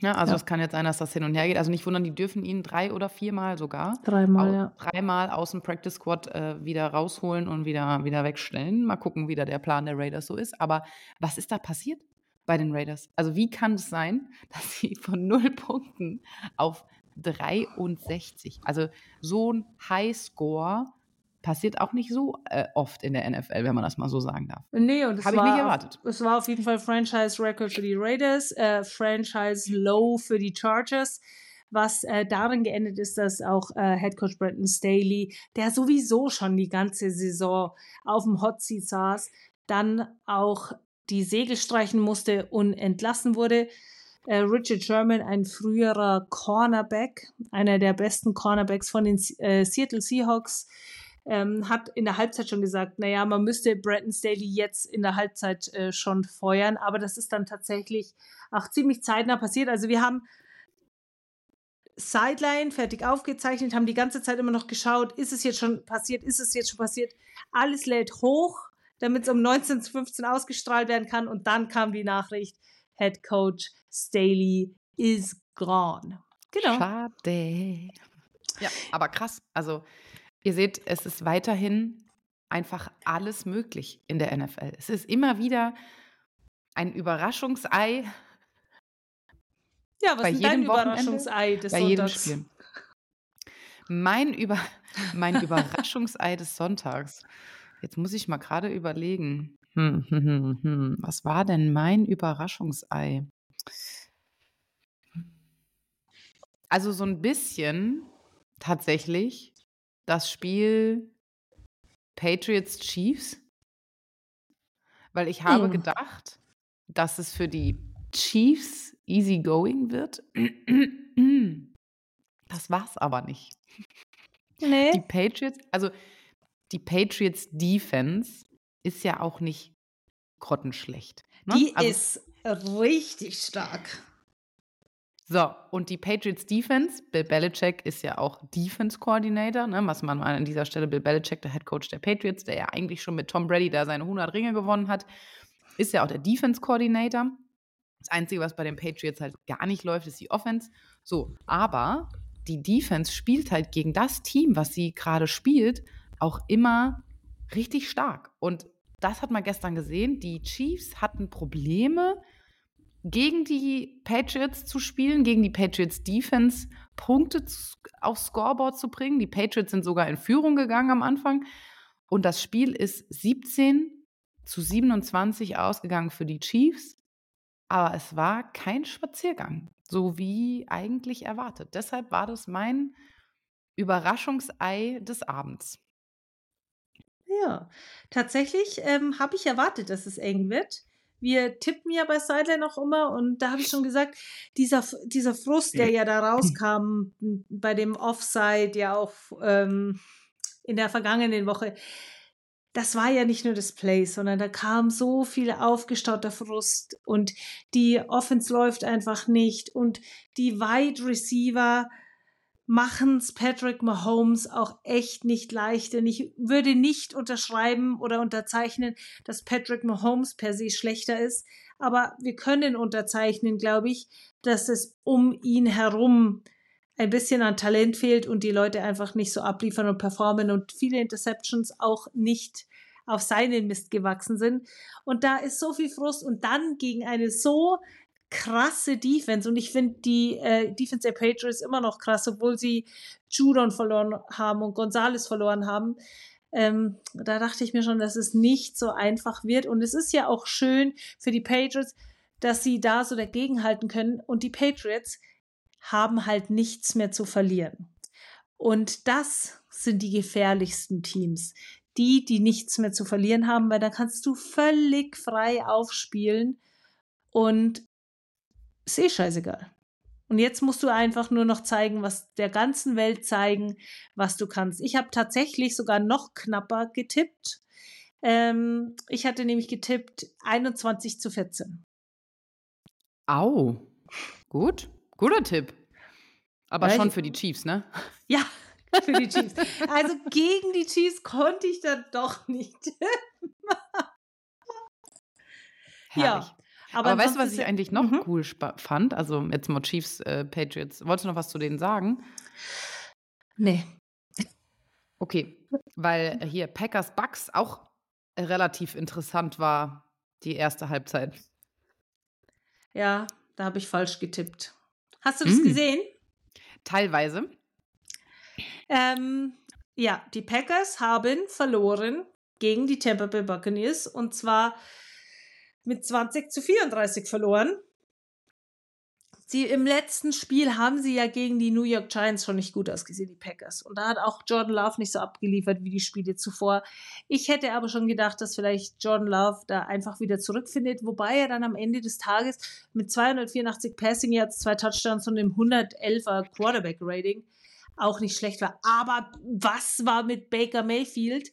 B: Ja, also ja. es kann jetzt sein, dass das hin und her geht. Also nicht wundern, die dürfen ihn drei oder viermal sogar.
C: Dreimal, ja.
B: Dreimal aus dem Practice Squad äh, wieder rausholen und wieder, wieder wegstellen. Mal gucken, wie da der Plan der Raiders so ist. Aber was ist da passiert bei den Raiders? Also wie kann es sein, [laughs] dass sie von null Punkten auf 63, also so ein Highscore passiert auch nicht so äh, oft in der NFL, wenn man das mal so sagen darf.
C: Nee, und es Habe ich nicht erwartet. Auf, es war auf jeden Fall Franchise-Record für die Raiders, äh, Franchise-Low für die Chargers was äh, darin geendet ist, dass auch äh, Head Coach Brandon Staley, der sowieso schon die ganze Saison auf dem Hot Seat saß, dann auch die Segel streichen musste und entlassen wurde. Äh, Richard Sherman, ein früherer Cornerback, einer der besten Cornerbacks von den äh, Seattle Seahawks, ähm, hat in der Halbzeit schon gesagt, naja, man müsste Brandon Staley jetzt in der Halbzeit äh, schon feuern, aber das ist dann tatsächlich auch ziemlich zeitnah passiert. Also wir haben Sideline fertig aufgezeichnet, haben die ganze Zeit immer noch geschaut, ist es jetzt schon passiert, ist es jetzt schon passiert. Alles lädt hoch, damit es um 19.15 Uhr ausgestrahlt werden kann und dann kam die Nachricht, Head Coach Staley is gone.
B: Genau. Schade. Ja, aber krass. Also Ihr seht, es ist weiterhin einfach alles möglich in der NFL. Es ist immer wieder ein Überraschungsei.
C: Ja, was bei ist dein Überraschungsei des bei Sonntags? Jedem Spiel.
B: Mein, Über mein Überraschungsei des Sonntags. Jetzt muss ich mal gerade überlegen. Hm, hm, hm, hm. Was war denn mein Überraschungsei? Also so ein bisschen tatsächlich das Spiel Patriots Chiefs, weil ich habe hm. gedacht, dass es für die Chiefs easy going wird. Das war's aber nicht. Nee. Die Patriots, also die Patriots Defense ist ja auch nicht grottenschlecht.
C: Ne? Die also, ist richtig stark.
B: So, und die Patriots Defense, Bill Belichick ist ja auch Defense Coordinator, ne, was man an dieser Stelle, Bill Belichick, der Head Coach der Patriots, der ja eigentlich schon mit Tom Brady da seine 100 Ringe gewonnen hat, ist ja auch der Defense Coordinator. Das Einzige, was bei den Patriots halt gar nicht läuft, ist die Offense. So, aber die Defense spielt halt gegen das Team, was sie gerade spielt, auch immer richtig stark. Und das hat man gestern gesehen. Die Chiefs hatten Probleme, gegen die Patriots zu spielen, gegen die Patriots Defense Punkte aufs Scoreboard zu bringen. Die Patriots sind sogar in Führung gegangen am Anfang. Und das Spiel ist 17 zu 27 ausgegangen für die Chiefs. Aber es war kein Spaziergang, so wie eigentlich erwartet. Deshalb war das mein Überraschungsei des Abends.
C: Ja, tatsächlich ähm, habe ich erwartet, dass es eng wird wir tippen ja bei Sideline auch immer und da habe ich schon gesagt, dieser, dieser Frust, der ja. da [clears throat] rauskam bei dem Offside, ja auch ähm, in der vergangenen Woche, das war ja nicht nur das Play, sondern da kam so viel aufgestauter Frust und die Offense läuft einfach nicht und die Wide Receiver machen es Patrick Mahomes auch echt nicht leicht. Denn ich würde nicht unterschreiben oder unterzeichnen, dass Patrick Mahomes per se schlechter ist. Aber wir können unterzeichnen, glaube ich, dass es um ihn herum ein bisschen an Talent fehlt und die Leute einfach nicht so abliefern und performen und viele Interceptions auch nicht auf seinen Mist gewachsen sind. Und da ist so viel Frust und dann gegen eine so krasse Defense und ich finde die äh, Defense der Patriots immer noch krass, obwohl sie Judon verloren haben und Gonzales verloren haben. Ähm, da dachte ich mir schon, dass es nicht so einfach wird und es ist ja auch schön für die Patriots, dass sie da so dagegenhalten können und die Patriots haben halt nichts mehr zu verlieren. Und das sind die gefährlichsten Teams. Die, die nichts mehr zu verlieren haben, weil dann kannst du völlig frei aufspielen und ist eh scheißegal. Und jetzt musst du einfach nur noch zeigen, was der ganzen Welt zeigen, was du kannst. Ich habe tatsächlich sogar noch knapper getippt. Ähm, ich hatte nämlich getippt 21 zu 14.
B: Au. Gut. Guter Tipp. Aber
C: Ja,
B: schon für die Chiefs, ne?
C: Ja, für die Chiefs. Also gegen die Chiefs konnte ich dann doch nicht.
B: Herrlich.
C: Ja,
B: Aber, weißt du, was ich eigentlich noch
C: Mhm.
B: cool fand? Also jetzt mal Chiefs, äh, Patriots. Wolltest du noch was zu denen sagen?
C: Nee.
B: Okay, weil hier Packers Bucks auch relativ interessant war, die erste Halbzeit.
C: Ja, da habe ich falsch getippt. Hast du das
B: Mm.
C: gesehen?
B: Teilweise.
C: Ähm, ja, die Packers haben verloren gegen die Tampa Bay Buccaneers und zwar mit 20 zu 34 verloren. Sie, Im letzten Spiel haben sie ja gegen die New York Giants schon nicht gut ausgesehen, die Packers. Und da hat auch Jordan Love nicht so abgeliefert wie die Spiele zuvor. Ich hätte aber schon gedacht, dass vielleicht Jordan Love da einfach wieder zurückfindet, wobei er dann am Ende des Tages mit 284 Passing Yards, zwei Touchdowns und dem 111er Quarterback Rating auch nicht schlecht war. Aber was war mit Baker Mayfield?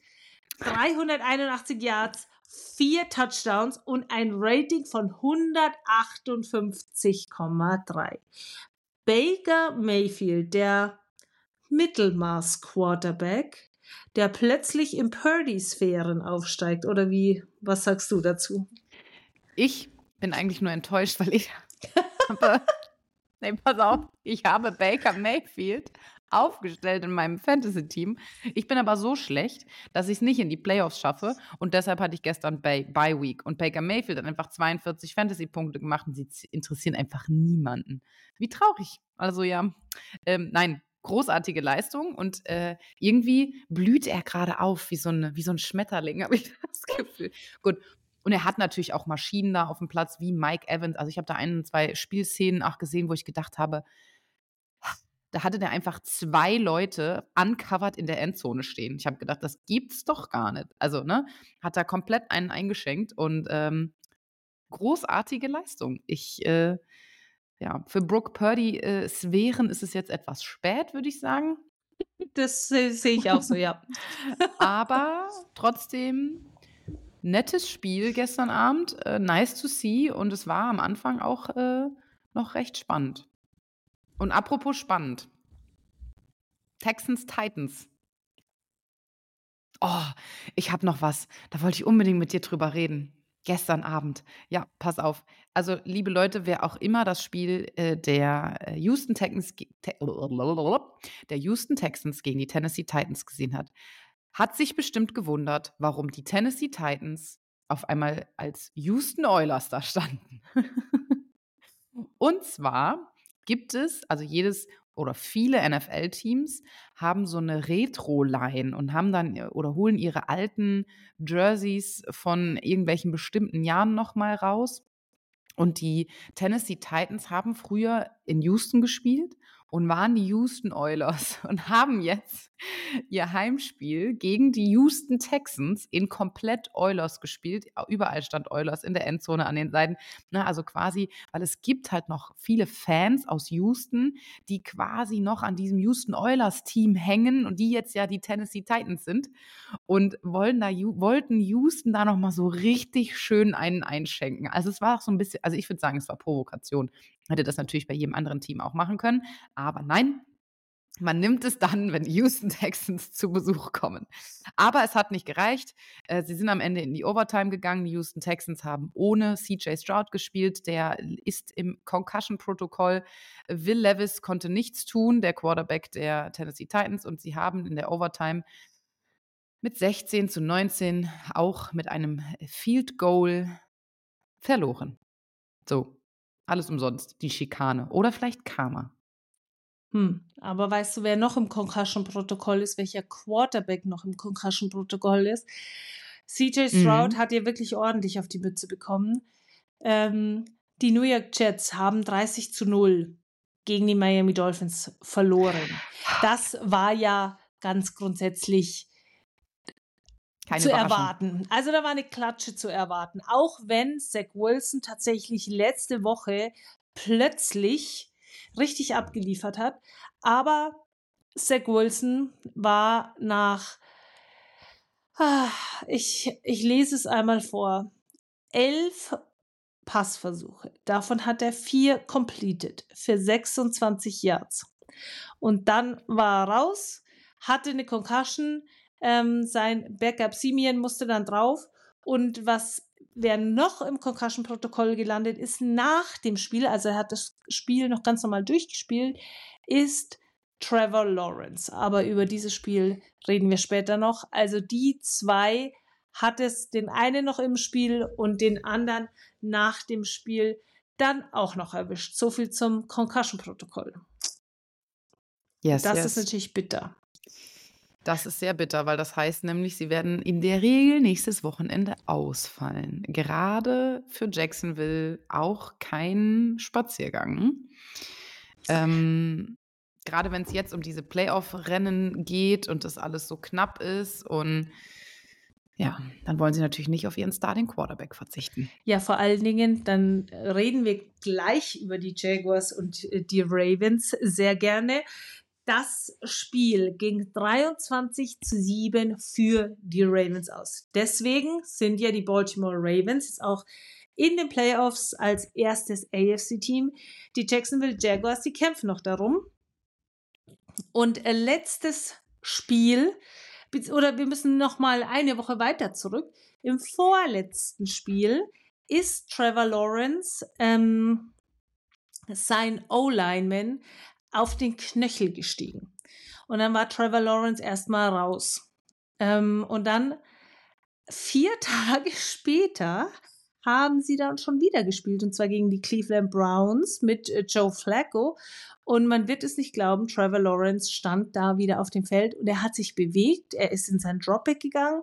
C: 381 Yards, vier Touchdowns und ein Rating von 158,3. Baker Mayfield, der Mittelmaß-Quarterback, der plötzlich in Purdy-Sphären aufsteigt. Oder wie, was sagst du dazu?
B: Ich bin eigentlich nur enttäuscht, weil ich [laughs] habe, nee, pass auf, ich habe Baker Mayfield aufgestellt in meinem Fantasy-Team. Ich bin aber so schlecht, dass ich es nicht in die Playoffs schaffe und deshalb hatte ich gestern Bay, Bye Week und Baker Mayfield hat einfach 42 Fantasy-Punkte gemacht und sie interessieren einfach niemanden. Wie traurig. Also ja, ähm, nein, großartige Leistung und äh, irgendwie blüht er gerade auf wie so, eine, wie so ein Schmetterling, [laughs] habe ich das Gefühl. Gut, und er hat natürlich auch Maschinen da auf dem Platz wie Mike Evans. Also ich habe da ein, zwei Spielszenen auch gesehen, wo ich gedacht habe, da hatte der einfach zwei Leute uncovered in der Endzone stehen. Ich habe gedacht, das gibt's doch gar nicht. Also, ne, hat da komplett einen eingeschenkt und ähm, großartige Leistung. Ich, äh, ja, für Brooke Purdy äh, Sphären ist es jetzt etwas spät, würde ich sagen.
C: Das äh, sehe ich auch so, ja. [laughs]
B: Aber trotzdem nettes Spiel gestern Abend. Äh, nice to see. Und es war am Anfang auch äh, noch recht spannend. Und apropos spannend. Texans Titans. Oh, ich habe noch was. Da wollte ich unbedingt mit dir drüber reden. Gestern Abend. Ja, pass auf. Also, liebe Leute, wer auch immer das Spiel äh, der äh, Houston Texans, der Houston Texans gegen die Tennessee Titans gesehen hat, hat sich bestimmt gewundert, warum die Tennessee Titans auf einmal als Houston Oilers da standen. [laughs] Und zwar gibt es, also jedes oder viele NFL-Teams haben so eine Retro-Line und haben dann äh, oder holen ihre alten Jerseys von irgendwelchen bestimmten Jahren nochmal raus. Und die Tennessee Titans haben früher in Houston gespielt und waren die Houston Oilers [laughs] und haben jetzt ihr Heimspiel gegen die Houston Texans in komplett Oilers gespielt. Überall stand Oilers in der Endzone an den Seiten. Na, also quasi, weil es gibt halt noch viele Fans aus Houston, die quasi noch an diesem Houston Oilers Team hängen und die jetzt ja die Tennessee Titans sind und wollen da, wollten Houston da noch mal so richtig schön einen einschenken. Also es war auch so ein bisschen, also ich würde sagen, es war Provokation. Hätte das natürlich bei jedem anderen Team auch machen können, aber nein, Man nimmt es dann, wenn die Houston [laughs] Texans zu Besuch kommen. Aber es hat nicht gereicht. Äh, sie sind am Ende in die Overtime gegangen. Die Houston Texans haben ohne CJ Stroud gespielt. Der ist im Concussion-Protokoll. Will Levis konnte nichts tun, der Quarterback der Tennessee Titans. Und sie haben in der Overtime mit 16 zu 19 auch mit einem Field Goal verloren. So, alles umsonst. Die Schikane oder vielleicht Karma.
C: Hm, aber weißt du, wer noch im Concussion-Protokoll ist, welcher Quarterback noch im Concussion-Protokoll ist? CJ Stroud mhm. hat ja wirklich ordentlich auf die Mütze bekommen. Ähm, die New York Jets haben 30 zu 0 gegen die Miami Dolphins verloren. Das war ja ganz grundsätzlich Keine zu erwarten. Also da war eine Klatsche zu erwarten. Auch wenn Zach Wilson tatsächlich letzte Woche plötzlich richtig abgeliefert hat. Aber Zach Wilson war nach, ah, ich, ich lese es einmal vor, elf Passversuche. Davon hat er vier completed für 26 Yards. Und dann war er raus, hatte eine Concussion, ähm, sein Backup Simeon musste dann drauf. Und was wer noch im Concussion-Protokoll gelandet ist nach dem Spiel, also er hat das Spiel noch ganz normal durchgespielt, ist Trevor Lawrence. Aber über dieses Spiel reden wir später noch. Also die zwei hat es den einen noch im Spiel und den anderen nach dem Spiel dann auch noch erwischt. So viel zum Concussion-Protokoll. Yes, das yes. ist natürlich bitter.
B: Das ist sehr bitter, weil das heißt nämlich, sie werden in der Regel nächstes Wochenende ausfallen. Gerade für Jacksonville auch kein Spaziergang. Ähm, gerade wenn es jetzt um diese Playoff-Rennen geht und das alles so knapp ist und ja, dann wollen sie natürlich nicht auf ihren Starting Quarterback verzichten.
C: Ja, vor allen Dingen, dann reden wir gleich über die Jaguars und äh, die Ravens sehr gerne. Das Spiel ging 23 zu 7 für die Ravens aus. Deswegen sind ja die Baltimore Ravens jetzt auch in den Playoffs als erstes AFC-Team. Die Jacksonville Jaguars, die kämpfen noch darum. Und äh, letztes Spiel, oder wir müssen noch mal eine Woche weiter zurück. Im vorletzten Spiel ist Trevor Lawrence ähm, sein O-Lineman auf den Knöchel gestiegen. Und dann war Trevor Lawrence erstmal raus. Ähm, und dann vier [laughs] Tage später haben sie dann schon wieder gespielt und zwar gegen die Cleveland Browns mit äh, Joe Flacco. Und man wird es nicht glauben, Trevor Lawrence stand da wieder auf dem Feld und er hat sich bewegt, er ist in sein Dropback gegangen.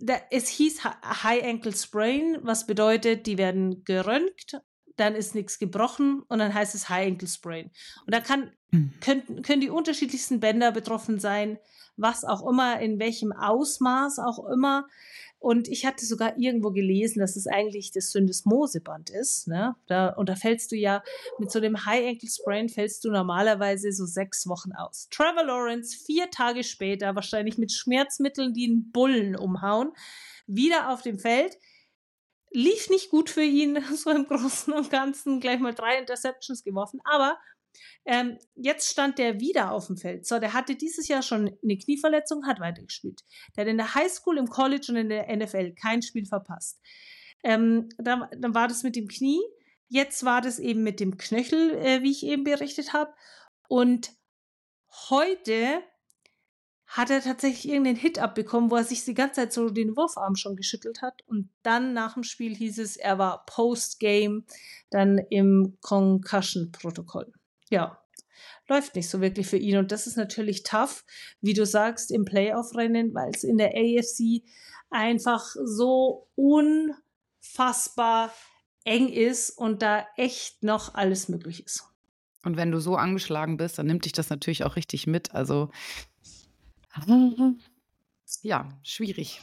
C: Da, es hieß High Ankle Sprain, was bedeutet, die werden geröntgt dann ist nichts gebrochen und dann heißt es High Ankle Sprain. Und da kann, mhm. können, können die unterschiedlichsten Bänder betroffen sein, was auch immer, in welchem Ausmaß auch immer. Und ich hatte sogar irgendwo gelesen, dass es eigentlich das Syndesmoseband ist. Ne? Da, und da fällst du ja mit so einem High Ankle Sprain fällst du normalerweise so sechs Wochen aus. Trevor Lawrence vier Tage später, wahrscheinlich mit Schmerzmitteln, die einen Bullen umhauen, wieder auf dem Feld lief nicht gut für ihn, [laughs] so im Großen und Ganzen, gleich mal drei Interceptions geworfen, aber ähm, jetzt stand der wieder auf dem Feld. So, der hatte dieses Jahr schon eine Knieverletzung, hat weitergespielt. Der hat in der Highschool, im College und in der NFL kein Spiel verpasst. Ähm, dann, dann war das mit dem Knie. Jetzt war das eben mit dem Knöchel, äh, wie ich eben berichtet habe. Und heute hat er tatsächlich irgendeinen Hit abbekommen, wo er sich die ganze Zeit so den Wurfarm schon geschüttelt hat. Und dann nach dem Spiel hieß es, er war Post-Game dann im Concussion-Protokoll. Ja, läuft nicht so wirklich für ihn. Und das ist natürlich tough, wie du sagst, im Playoff-Rennen, weil es in der AFC einfach so unfassbar eng ist und da echt noch alles möglich ist.
B: Und wenn du so angeschlagen bist, dann nimmt dich das natürlich auch richtig mit. Also ja, schwierig.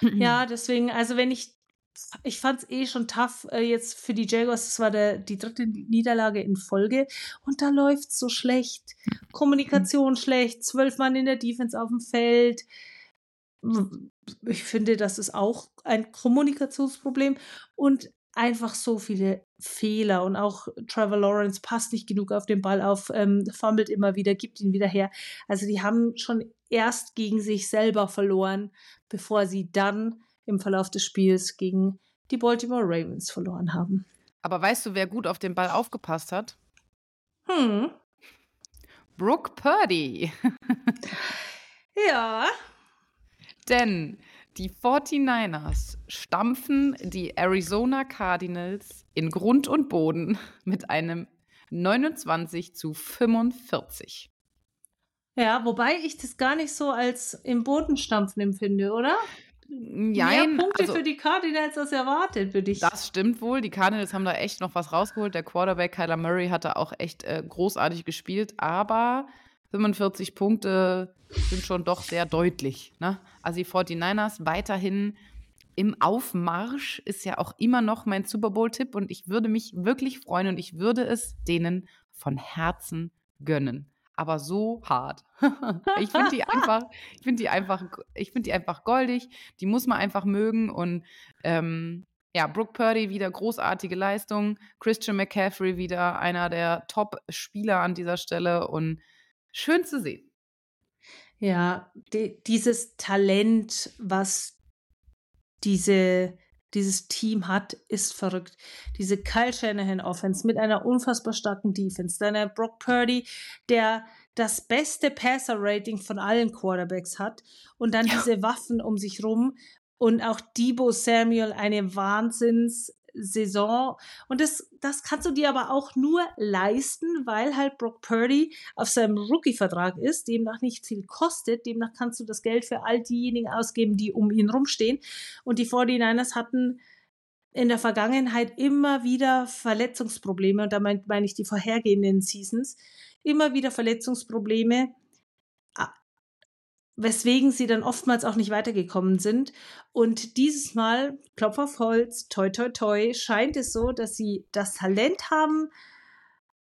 C: Ja, deswegen, also wenn ich, ich fand es eh schon tough äh, jetzt für die Jaguars, das war der, die dritte Niederlage in Folge und da läuft so schlecht. Kommunikation schlecht, zwölf Mann in der Defense auf dem Feld. Ich finde, das ist auch ein Kommunikationsproblem und einfach so viele Fehler und auch Trevor Lawrence passt nicht genug auf den Ball auf, ähm, fummelt immer wieder, gibt ihn wieder her. Also die haben schon erst gegen sich selber verloren, bevor sie dann im Verlauf des Spiels gegen die Baltimore Ravens verloren haben.
B: Aber weißt du, wer gut auf den Ball aufgepasst hat?
C: Hm.
B: Brooke Purdy. [laughs]
C: ja.
B: Denn die 49ers stampfen die Arizona Cardinals in Grund und Boden mit einem 29 zu 45.
C: Ja, wobei ich das gar nicht so als im Boden stampfen empfinde, oder?
B: Nein,
C: Mehr Punkte
B: also,
C: für die Cardinals als erwartet, würde ich.
B: Das stimmt wohl. Die Cardinals haben da echt noch was rausgeholt. Der Quarterback Kyler Murray hatte auch echt äh, großartig gespielt, aber 45 Punkte sind schon doch sehr deutlich. Ne? Also die 49ers weiterhin im Aufmarsch ist ja auch immer noch mein Super Bowl-Tipp und ich würde mich wirklich freuen und ich würde es denen von Herzen gönnen aber so hart. [laughs] ich finde die einfach, ich finde die einfach, ich finde die einfach goldig. Die muss man einfach mögen und ähm, ja, Brooke Purdy wieder großartige Leistung, Christian McCaffrey wieder einer der Top-Spieler an dieser Stelle und schön zu sehen.
C: Ja, die, dieses Talent, was diese dieses Team hat, ist verrückt. Diese Kyle Shanahan Offense mit einer unfassbar starken Defense, dann der Brock Purdy, der das beste Passer Rating von allen Quarterbacks hat und dann ja. diese Waffen um sich rum und auch Debo Samuel eine Wahnsinns Saison. Und das, das kannst du dir aber auch nur leisten, weil halt Brock Purdy auf seinem Rookie-Vertrag ist, demnach nicht viel kostet. Demnach kannst du das Geld für all diejenigen ausgeben, die um ihn rumstehen. Und die 49ers hatten in der Vergangenheit immer wieder Verletzungsprobleme, und da meine mein ich die vorhergehenden Seasons, immer wieder Verletzungsprobleme weswegen sie dann oftmals auch nicht weitergekommen sind. Und dieses Mal, Klopf auf Holz, toi toi toi, scheint es so, dass sie das Talent haben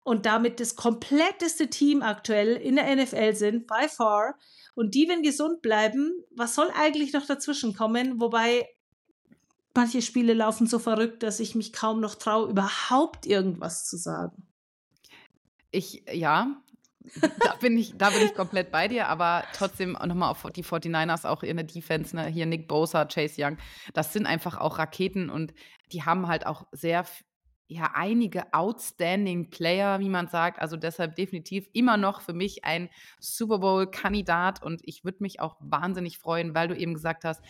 C: und damit das kompletteste Team aktuell in der NFL sind, by far. Und die, wenn gesund bleiben, was soll eigentlich noch dazwischen kommen? Wobei manche Spiele laufen so verrückt, dass ich mich kaum noch traue, überhaupt irgendwas zu sagen.
B: Ich, ja, da, bin ich, da bin ich komplett bei dir, aber trotzdem nochmal auf die 49ers, auch in der Defense, ne? hier Nick Bosa, Chase Young, das sind einfach auch Raketen und die haben halt auch sehr, ja, einige outstanding Player, wie man sagt. Also deshalb definitiv immer noch für mich ein Super Bowl-Kandidat und ich würde mich auch wahnsinnig freuen, weil du eben gesagt hast,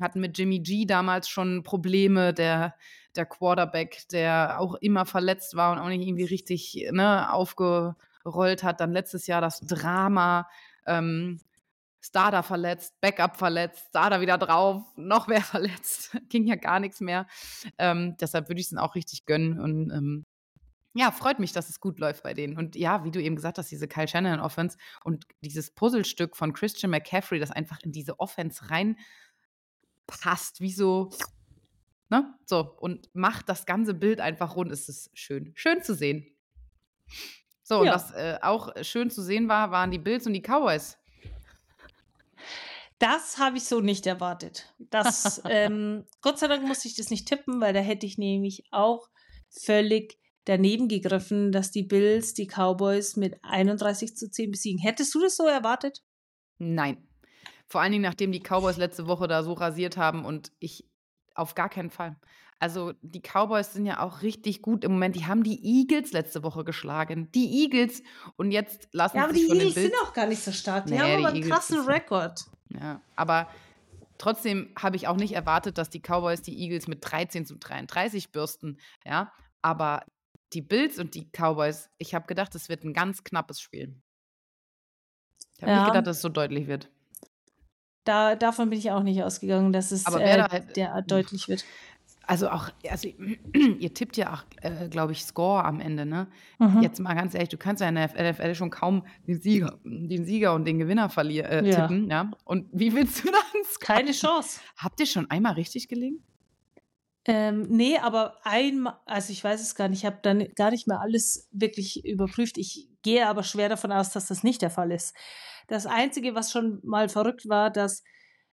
B: hatten mit Jimmy G damals schon Probleme, der der Quarterback, der auch immer verletzt war und auch nicht irgendwie richtig ne, aufge, gerollt hat. Dann letztes Jahr das Drama. Ähm, Starter verletzt, Backup verletzt, Starter wieder drauf, noch wer [laughs] verletzt. Ging ja gar nichts mehr. Ähm, deshalb würde ich es ihnen auch richtig gönnen. Und ähm, ja, freut mich, dass es gut läuft bei denen. Und ja, wie du eben gesagt hast, diese Kyle Shannon Offense und dieses Puzzlestück von Christian McCaffrey, das einfach in diese Offense reinpasst, wie so, ne? So, und macht das ganze Bild einfach rund. Es ist schön. Schön zu sehen. So, und was äh, auch schön zu sehen war, waren die Bills und die Cowboys.
C: Das habe ich so nicht erwartet. Das, [laughs] ähm, Gott sei Dank musste ich das nicht tippen, weil da hätte ich nämlich auch völlig daneben gegriffen, dass die Bills die Cowboys mit 31 zu 10 besiegen. Hättest du das so erwartet?
B: Nein. Vor allen Dingen, nachdem die Cowboys letzte Woche da so rasiert haben und ich auf gar keinen Fall. Also die Cowboys sind ja auch richtig gut im Moment. Die haben die Eagles letzte Woche geschlagen. Die Eagles. Und jetzt lassen
C: ja, aber die Eagles sind auch gar nicht so stark. Die nee, haben aber einen krassen Rekord.
B: Ja, aber trotzdem habe ich auch nicht erwartet, dass die Cowboys die Eagles mit 13 zu 33 bürsten. Ja, aber die Bills und die Cowboys, ich habe gedacht, es wird ein ganz knappes Spiel. Ich habe ja. nicht gedacht, dass es so deutlich wird.
C: Da, davon bin ich auch nicht ausgegangen, dass es äh, halt, der deutlich wird.
B: Also auch, also [clears throat] ihr tippt ja auch, äh, glaube ich, Score am Ende, ne? Mhm. Jetzt mal ganz ehrlich, du kannst ja in der NFL schon kaum den Sieger, den Sieger und den Gewinner verlieren, äh, ja. tippen, ja? Und wie willst du dann? [laughs]
C: Keine Chance.
B: Habt ihr schon einmal richtig gelegen?
C: Ähm, nee, aber einmal, also ich weiß es gar nicht, ich habe dann gar nicht mehr alles wirklich überprüft. Ich gehe aber schwer davon aus, dass das nicht der Fall ist. Das Einzige, was schon mal verrückt war, dass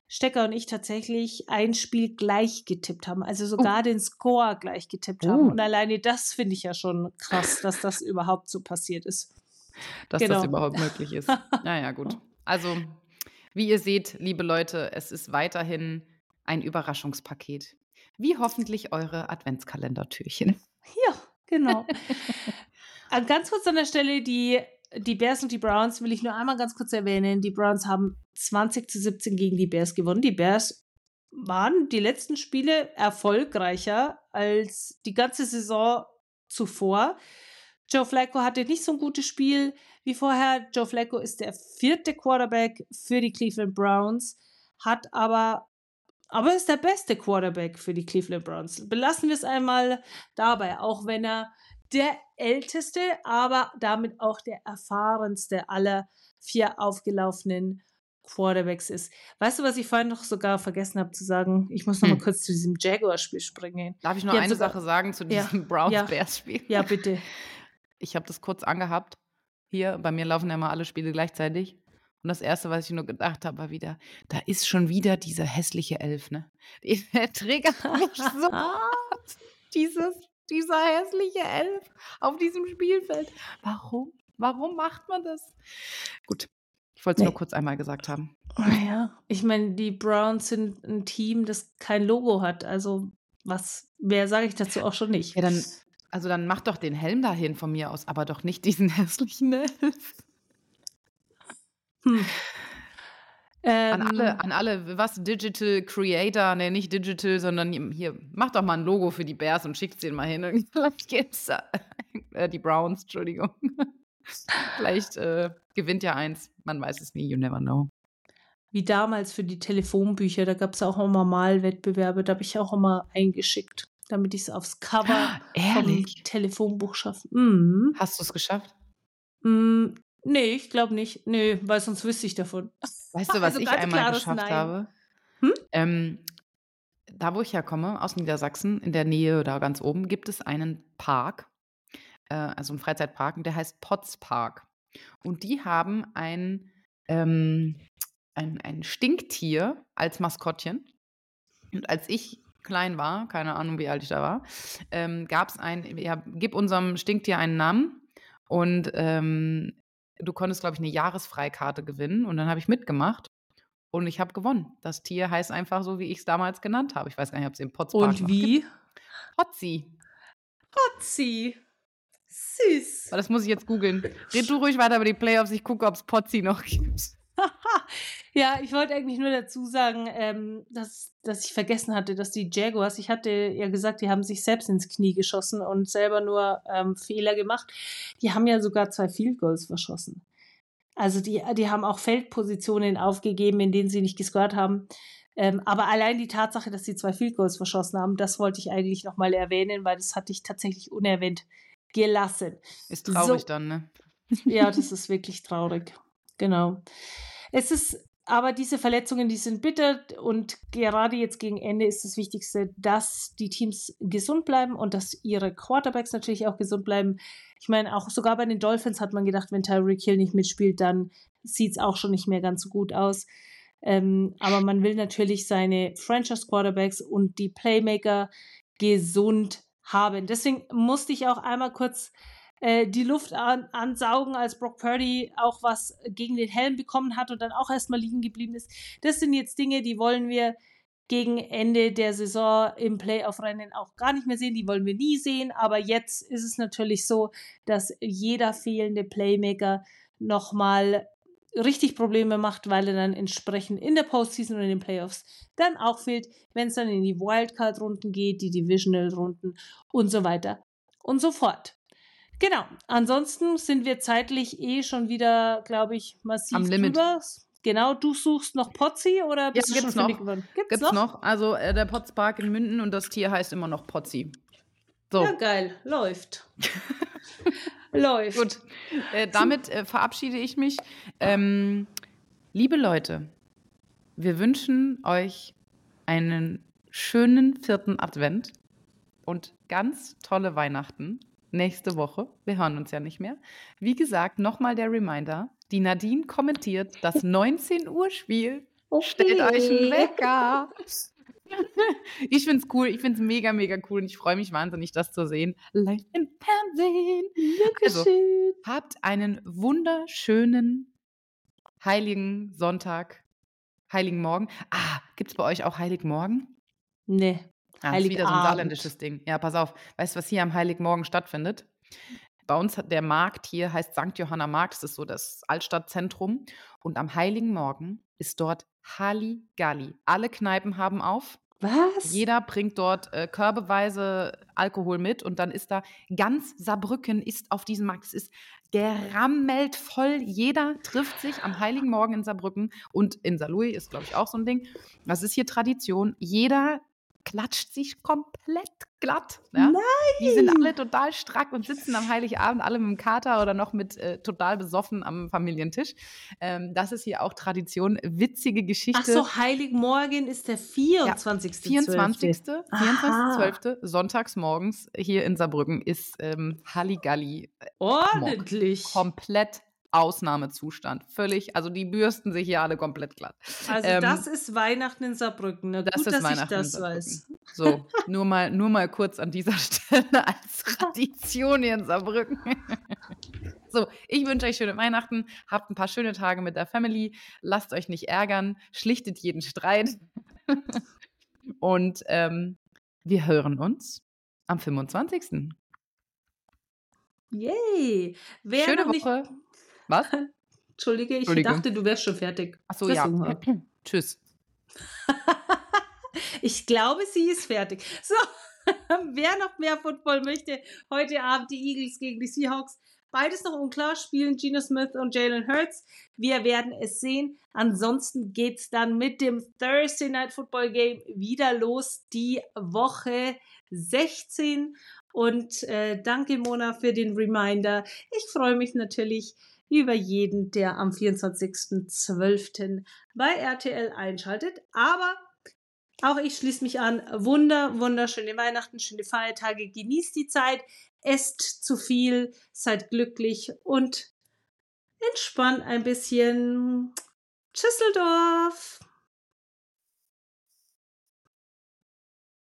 C: Stecker und ich tatsächlich ein Spiel gleich getippt haben, also sogar oh. den Score gleich getippt oh. haben. Und alleine das finde ich ja schon krass, dass das überhaupt so passiert ist.
B: Dass genau. das überhaupt möglich ist. [laughs] Naja, gut. Also, wie ihr seht, liebe Leute, es ist weiterhin ein Überraschungspaket. Wie hoffentlich eure Adventskalendertürchen.
C: Ja, genau. Äh, ganz kurz an der Stelle, die, die Bears und die Browns will ich nur einmal ganz kurz erwähnen. Die Browns haben 20 zu 17 gegen die Bears gewonnen. Die Bears waren die letzten Spiele erfolgreicher als die ganze Saison zuvor. Joe Flacco hatte nicht so ein gutes Spiel wie vorher. Joe Flacco ist der vierte Quarterback für die Cleveland Browns, hat aber aber ist der beste Quarterback für die Cleveland Browns. Belassen wir es einmal dabei, auch wenn er der älteste, aber damit auch der erfahrenste aller vier aufgelaufenen Quarterbacks ist. Weißt du, was ich vorhin noch sogar vergessen habe zu sagen? Ich muss noch hm. mal kurz zu diesem Jaguar-Spiel springen.
B: Darf ich noch eine sogar, Sache sagen zu diesem ja, Browns-Bears-Spiel?
C: Ja, ja, bitte. [laughs]
B: Ich habe das kurz angehabt. Hier, bei mir laufen ja mal alle Spiele gleichzeitig. Und das Erste, was ich nur gedacht habe, war wieder, da ist schon wieder dieser hässliche Elf, ne? [laughs] Der triggert mich so hart. [laughs] Dieses dieser hässliche Elf auf diesem Spielfeld. Warum? Warum macht man das? Gut, ich wollte es nee. nur kurz einmal gesagt haben.
C: Oh ja, ich meine, die Browns sind ein Team, das kein Logo hat. Also, was, wer sage ich dazu auch schon nicht?
B: Ja, dann, also dann mach doch den Helm dahin von mir aus, aber doch nicht diesen [laughs] hässlichen Elf. Hm. Ähm, an, alle, an alle, was Digital Creator, ne, nicht Digital, sondern hier, mach doch mal ein Logo für die Bears und schickt den mal hin. [laughs] Vielleicht geht's äh, die Browns, Entschuldigung. Vielleicht äh, gewinnt ja eins. Man weiß es nie, you never know.
C: Wie damals für die Telefonbücher, da gab es auch immer Malwettbewerbe, da habe ich auch immer eingeschickt, damit ich es aufs Cover
B: Ehrlich?
C: vom Telefonbuch schaffe. Mhm.
B: Hast du es geschafft?
C: Mhm. Nee, ich glaube nicht. Nee, weil sonst wüsste ich davon.
B: Weißt du, [laughs] was also ich einmal geschafft Nein. habe? Hm? Ähm, da, wo ich herkomme, aus Niedersachsen, in der Nähe da ganz oben, gibt es einen Park, äh, also einen Freizeitpark, und der heißt Potts Park. Und die haben ein, ähm, ein, ein Stinktier als Maskottchen. Und als ich klein war, keine Ahnung, wie alt ich da war, ähm, gab es ein, ja, gib unserem Stinktier einen Namen. Und ähm, du konntest, glaube ich, eine Jahresfreikarte gewinnen und dann habe ich mitgemacht und ich habe gewonnen. Das Tier heißt einfach so, wie ich es damals genannt habe. Ich weiß gar nicht, ob es im Potspark
C: Und wie?
B: Potzi.
C: Potzi. Süß.
B: Aber das muss ich jetzt googeln. Red du ruhig weiter über die Playoffs. Ich gucke, ob es Potzi noch gibt. [laughs]
C: ja, ich wollte eigentlich nur dazu sagen, ähm, dass, dass ich vergessen hatte, dass die Jaguars, ich hatte ja gesagt, die haben sich selbst ins Knie geschossen und selber nur ähm, Fehler gemacht. Die haben ja sogar zwei Field Goals verschossen. Also die, die haben auch Feldpositionen aufgegeben, in denen sie nicht gescored haben. Ähm, aber allein die Tatsache, dass sie zwei Field Goals verschossen haben, das wollte ich eigentlich nochmal erwähnen, weil das hatte ich tatsächlich unerwähnt gelassen.
B: Ist traurig so, dann, ne?
C: Ja, [laughs] das ist wirklich traurig. Genau. Es ist aber diese Verletzungen, die sind bitter und gerade jetzt gegen Ende ist das Wichtigste, dass die Teams gesund bleiben und dass ihre Quarterbacks natürlich auch gesund bleiben. Ich meine, auch sogar bei den Dolphins hat man gedacht, wenn Tyreek Hill nicht mitspielt, dann sieht es auch schon nicht mehr ganz so gut aus. Ähm, aber man will natürlich seine Franchise Quarterbacks und die Playmaker gesund haben. Deswegen musste ich auch einmal kurz äh, die Luft an, ansaugen, als Brock Purdy auch was gegen den Helm bekommen hat und dann auch erstmal liegen geblieben ist. Das sind jetzt Dinge, die wollen wir gegen Ende der Saison im Playoff-Rennen auch gar nicht mehr sehen. Die wollen wir nie sehen. Aber jetzt ist es natürlich so, dass jeder fehlende Playmaker nochmal richtig Probleme macht, weil er dann entsprechend in der Postseason und in den Playoffs dann auch fehlt, wenn es dann in die Wildcard-Runden geht, die Divisional-Runden und so weiter und so fort. Genau. Ansonsten sind wir zeitlich eh schon wieder, glaube ich, massiv
B: Am Limit. drüber.
C: Genau, du suchst noch Potzi oder
B: bist ja, du schon noch. geworden? Gibt's, gibt's noch? noch? Also äh, der Potzpark in Münden und das Tier heißt immer noch Potzi.
C: So. Ja, geil. Läuft. [laughs] Läuft.
B: Gut. Äh, damit äh, verabschiede ich mich. Ähm, liebe Leute, wir wünschen euch einen schönen vierten Advent und ganz tolle Weihnachten nächste Woche. Wir hören uns ja nicht mehr. Wie gesagt, nochmal der Reminder. Die Nadine kommentiert das [laughs] 19 Uhr Spiel Okay. Stellt euch einen Wecker. [laughs] ich finde es cool, ich finde es mega, mega cool und ich freue mich wahnsinnig, das zu sehen. Live im Fernsehen. Also, habt einen wunderschönen heiligen Sonntag, heiligen Morgen. Ah, gibt es bei euch auch Heiligmorgen?
C: Nee.
B: Ah, das ist wieder so ein saarländisches Ding. Ja, pass auf. Weißt du, was hier am Heiligmorgen stattfindet? Bei uns hat der Markt hier heißt St. Johanna Markt, das ist so das Altstadtzentrum. Und am Heiligen Morgen ist dort Halligalli. Alle Kneipen haben auf.
C: Was?
B: Jeder bringt dort äh, körbeweise Alkohol mit und dann ist da ganz Saarbrücken ist auf diesem Markt. Es ist gerammelt voll. Jeder trifft sich am Heiligen Morgen in Saarbrücken und in Saarlouis ist, glaube ich, auch so ein Ding. Das ist hier Tradition. Jeder klatscht sich komplett glatt. Ja?
C: Nein!
B: Die sind alle total strack und sitzen am Heiligabend alle mit dem Kater oder noch mit äh, total besoffen am Familientisch. Ähm, das ist hier auch Tradition. Witzige Geschichte. Ach
C: so, Heiligmorgen ist der 24.
B: Ja, 24. 24.12. sonntags morgens hier in Saarbrücken ist ähm, Halligalli.
C: Äh, Ordentlich.
B: Komplett Ausnahmezustand. Völlig, also die bürsten sich hier alle komplett glatt.
C: Also ähm, das ist Weihnachten in Saarbrücken.
B: Na, das gut, ist dass Weihnachten ich das weiß. So, nur mal, nur mal kurz an dieser [laughs] Stelle als Tradition hier in Saarbrücken. [laughs] so, ich wünsche euch schöne Weihnachten, habt ein paar schöne Tage mit der Family, lasst euch nicht ärgern, schlichtet jeden Streit. [laughs] Und ähm, wir hören uns am 25.
C: Yay! Wer
B: Schöne Woche. Was? [laughs]
C: Entschuldige, ich Entschuldige. dachte, du wärst schon fertig.
B: Achso, ja. Tschüss. [laughs]
C: ich glaube, sie ist fertig. So, [laughs] wer noch mehr Football möchte, heute Abend die Eagles gegen die Seahawks. Beides noch unklar, spielen Geno Smith und Jalen Hurts. Wir werden es sehen. Ansonsten geht es dann mit dem Thursday Night Football Game wieder los. Die Woche 16. Und äh, danke, Mona, für den Reminder. Ich freue mich natürlich über jeden, der am 24.12. bei RTL einschaltet. Aber auch ich schließe mich an. Wunder, wunderschöne Weihnachten, schöne Feiertage. Genießt die Zeit, esst zu viel, seid glücklich und entspannt ein bisschen. Tschüsseldorf!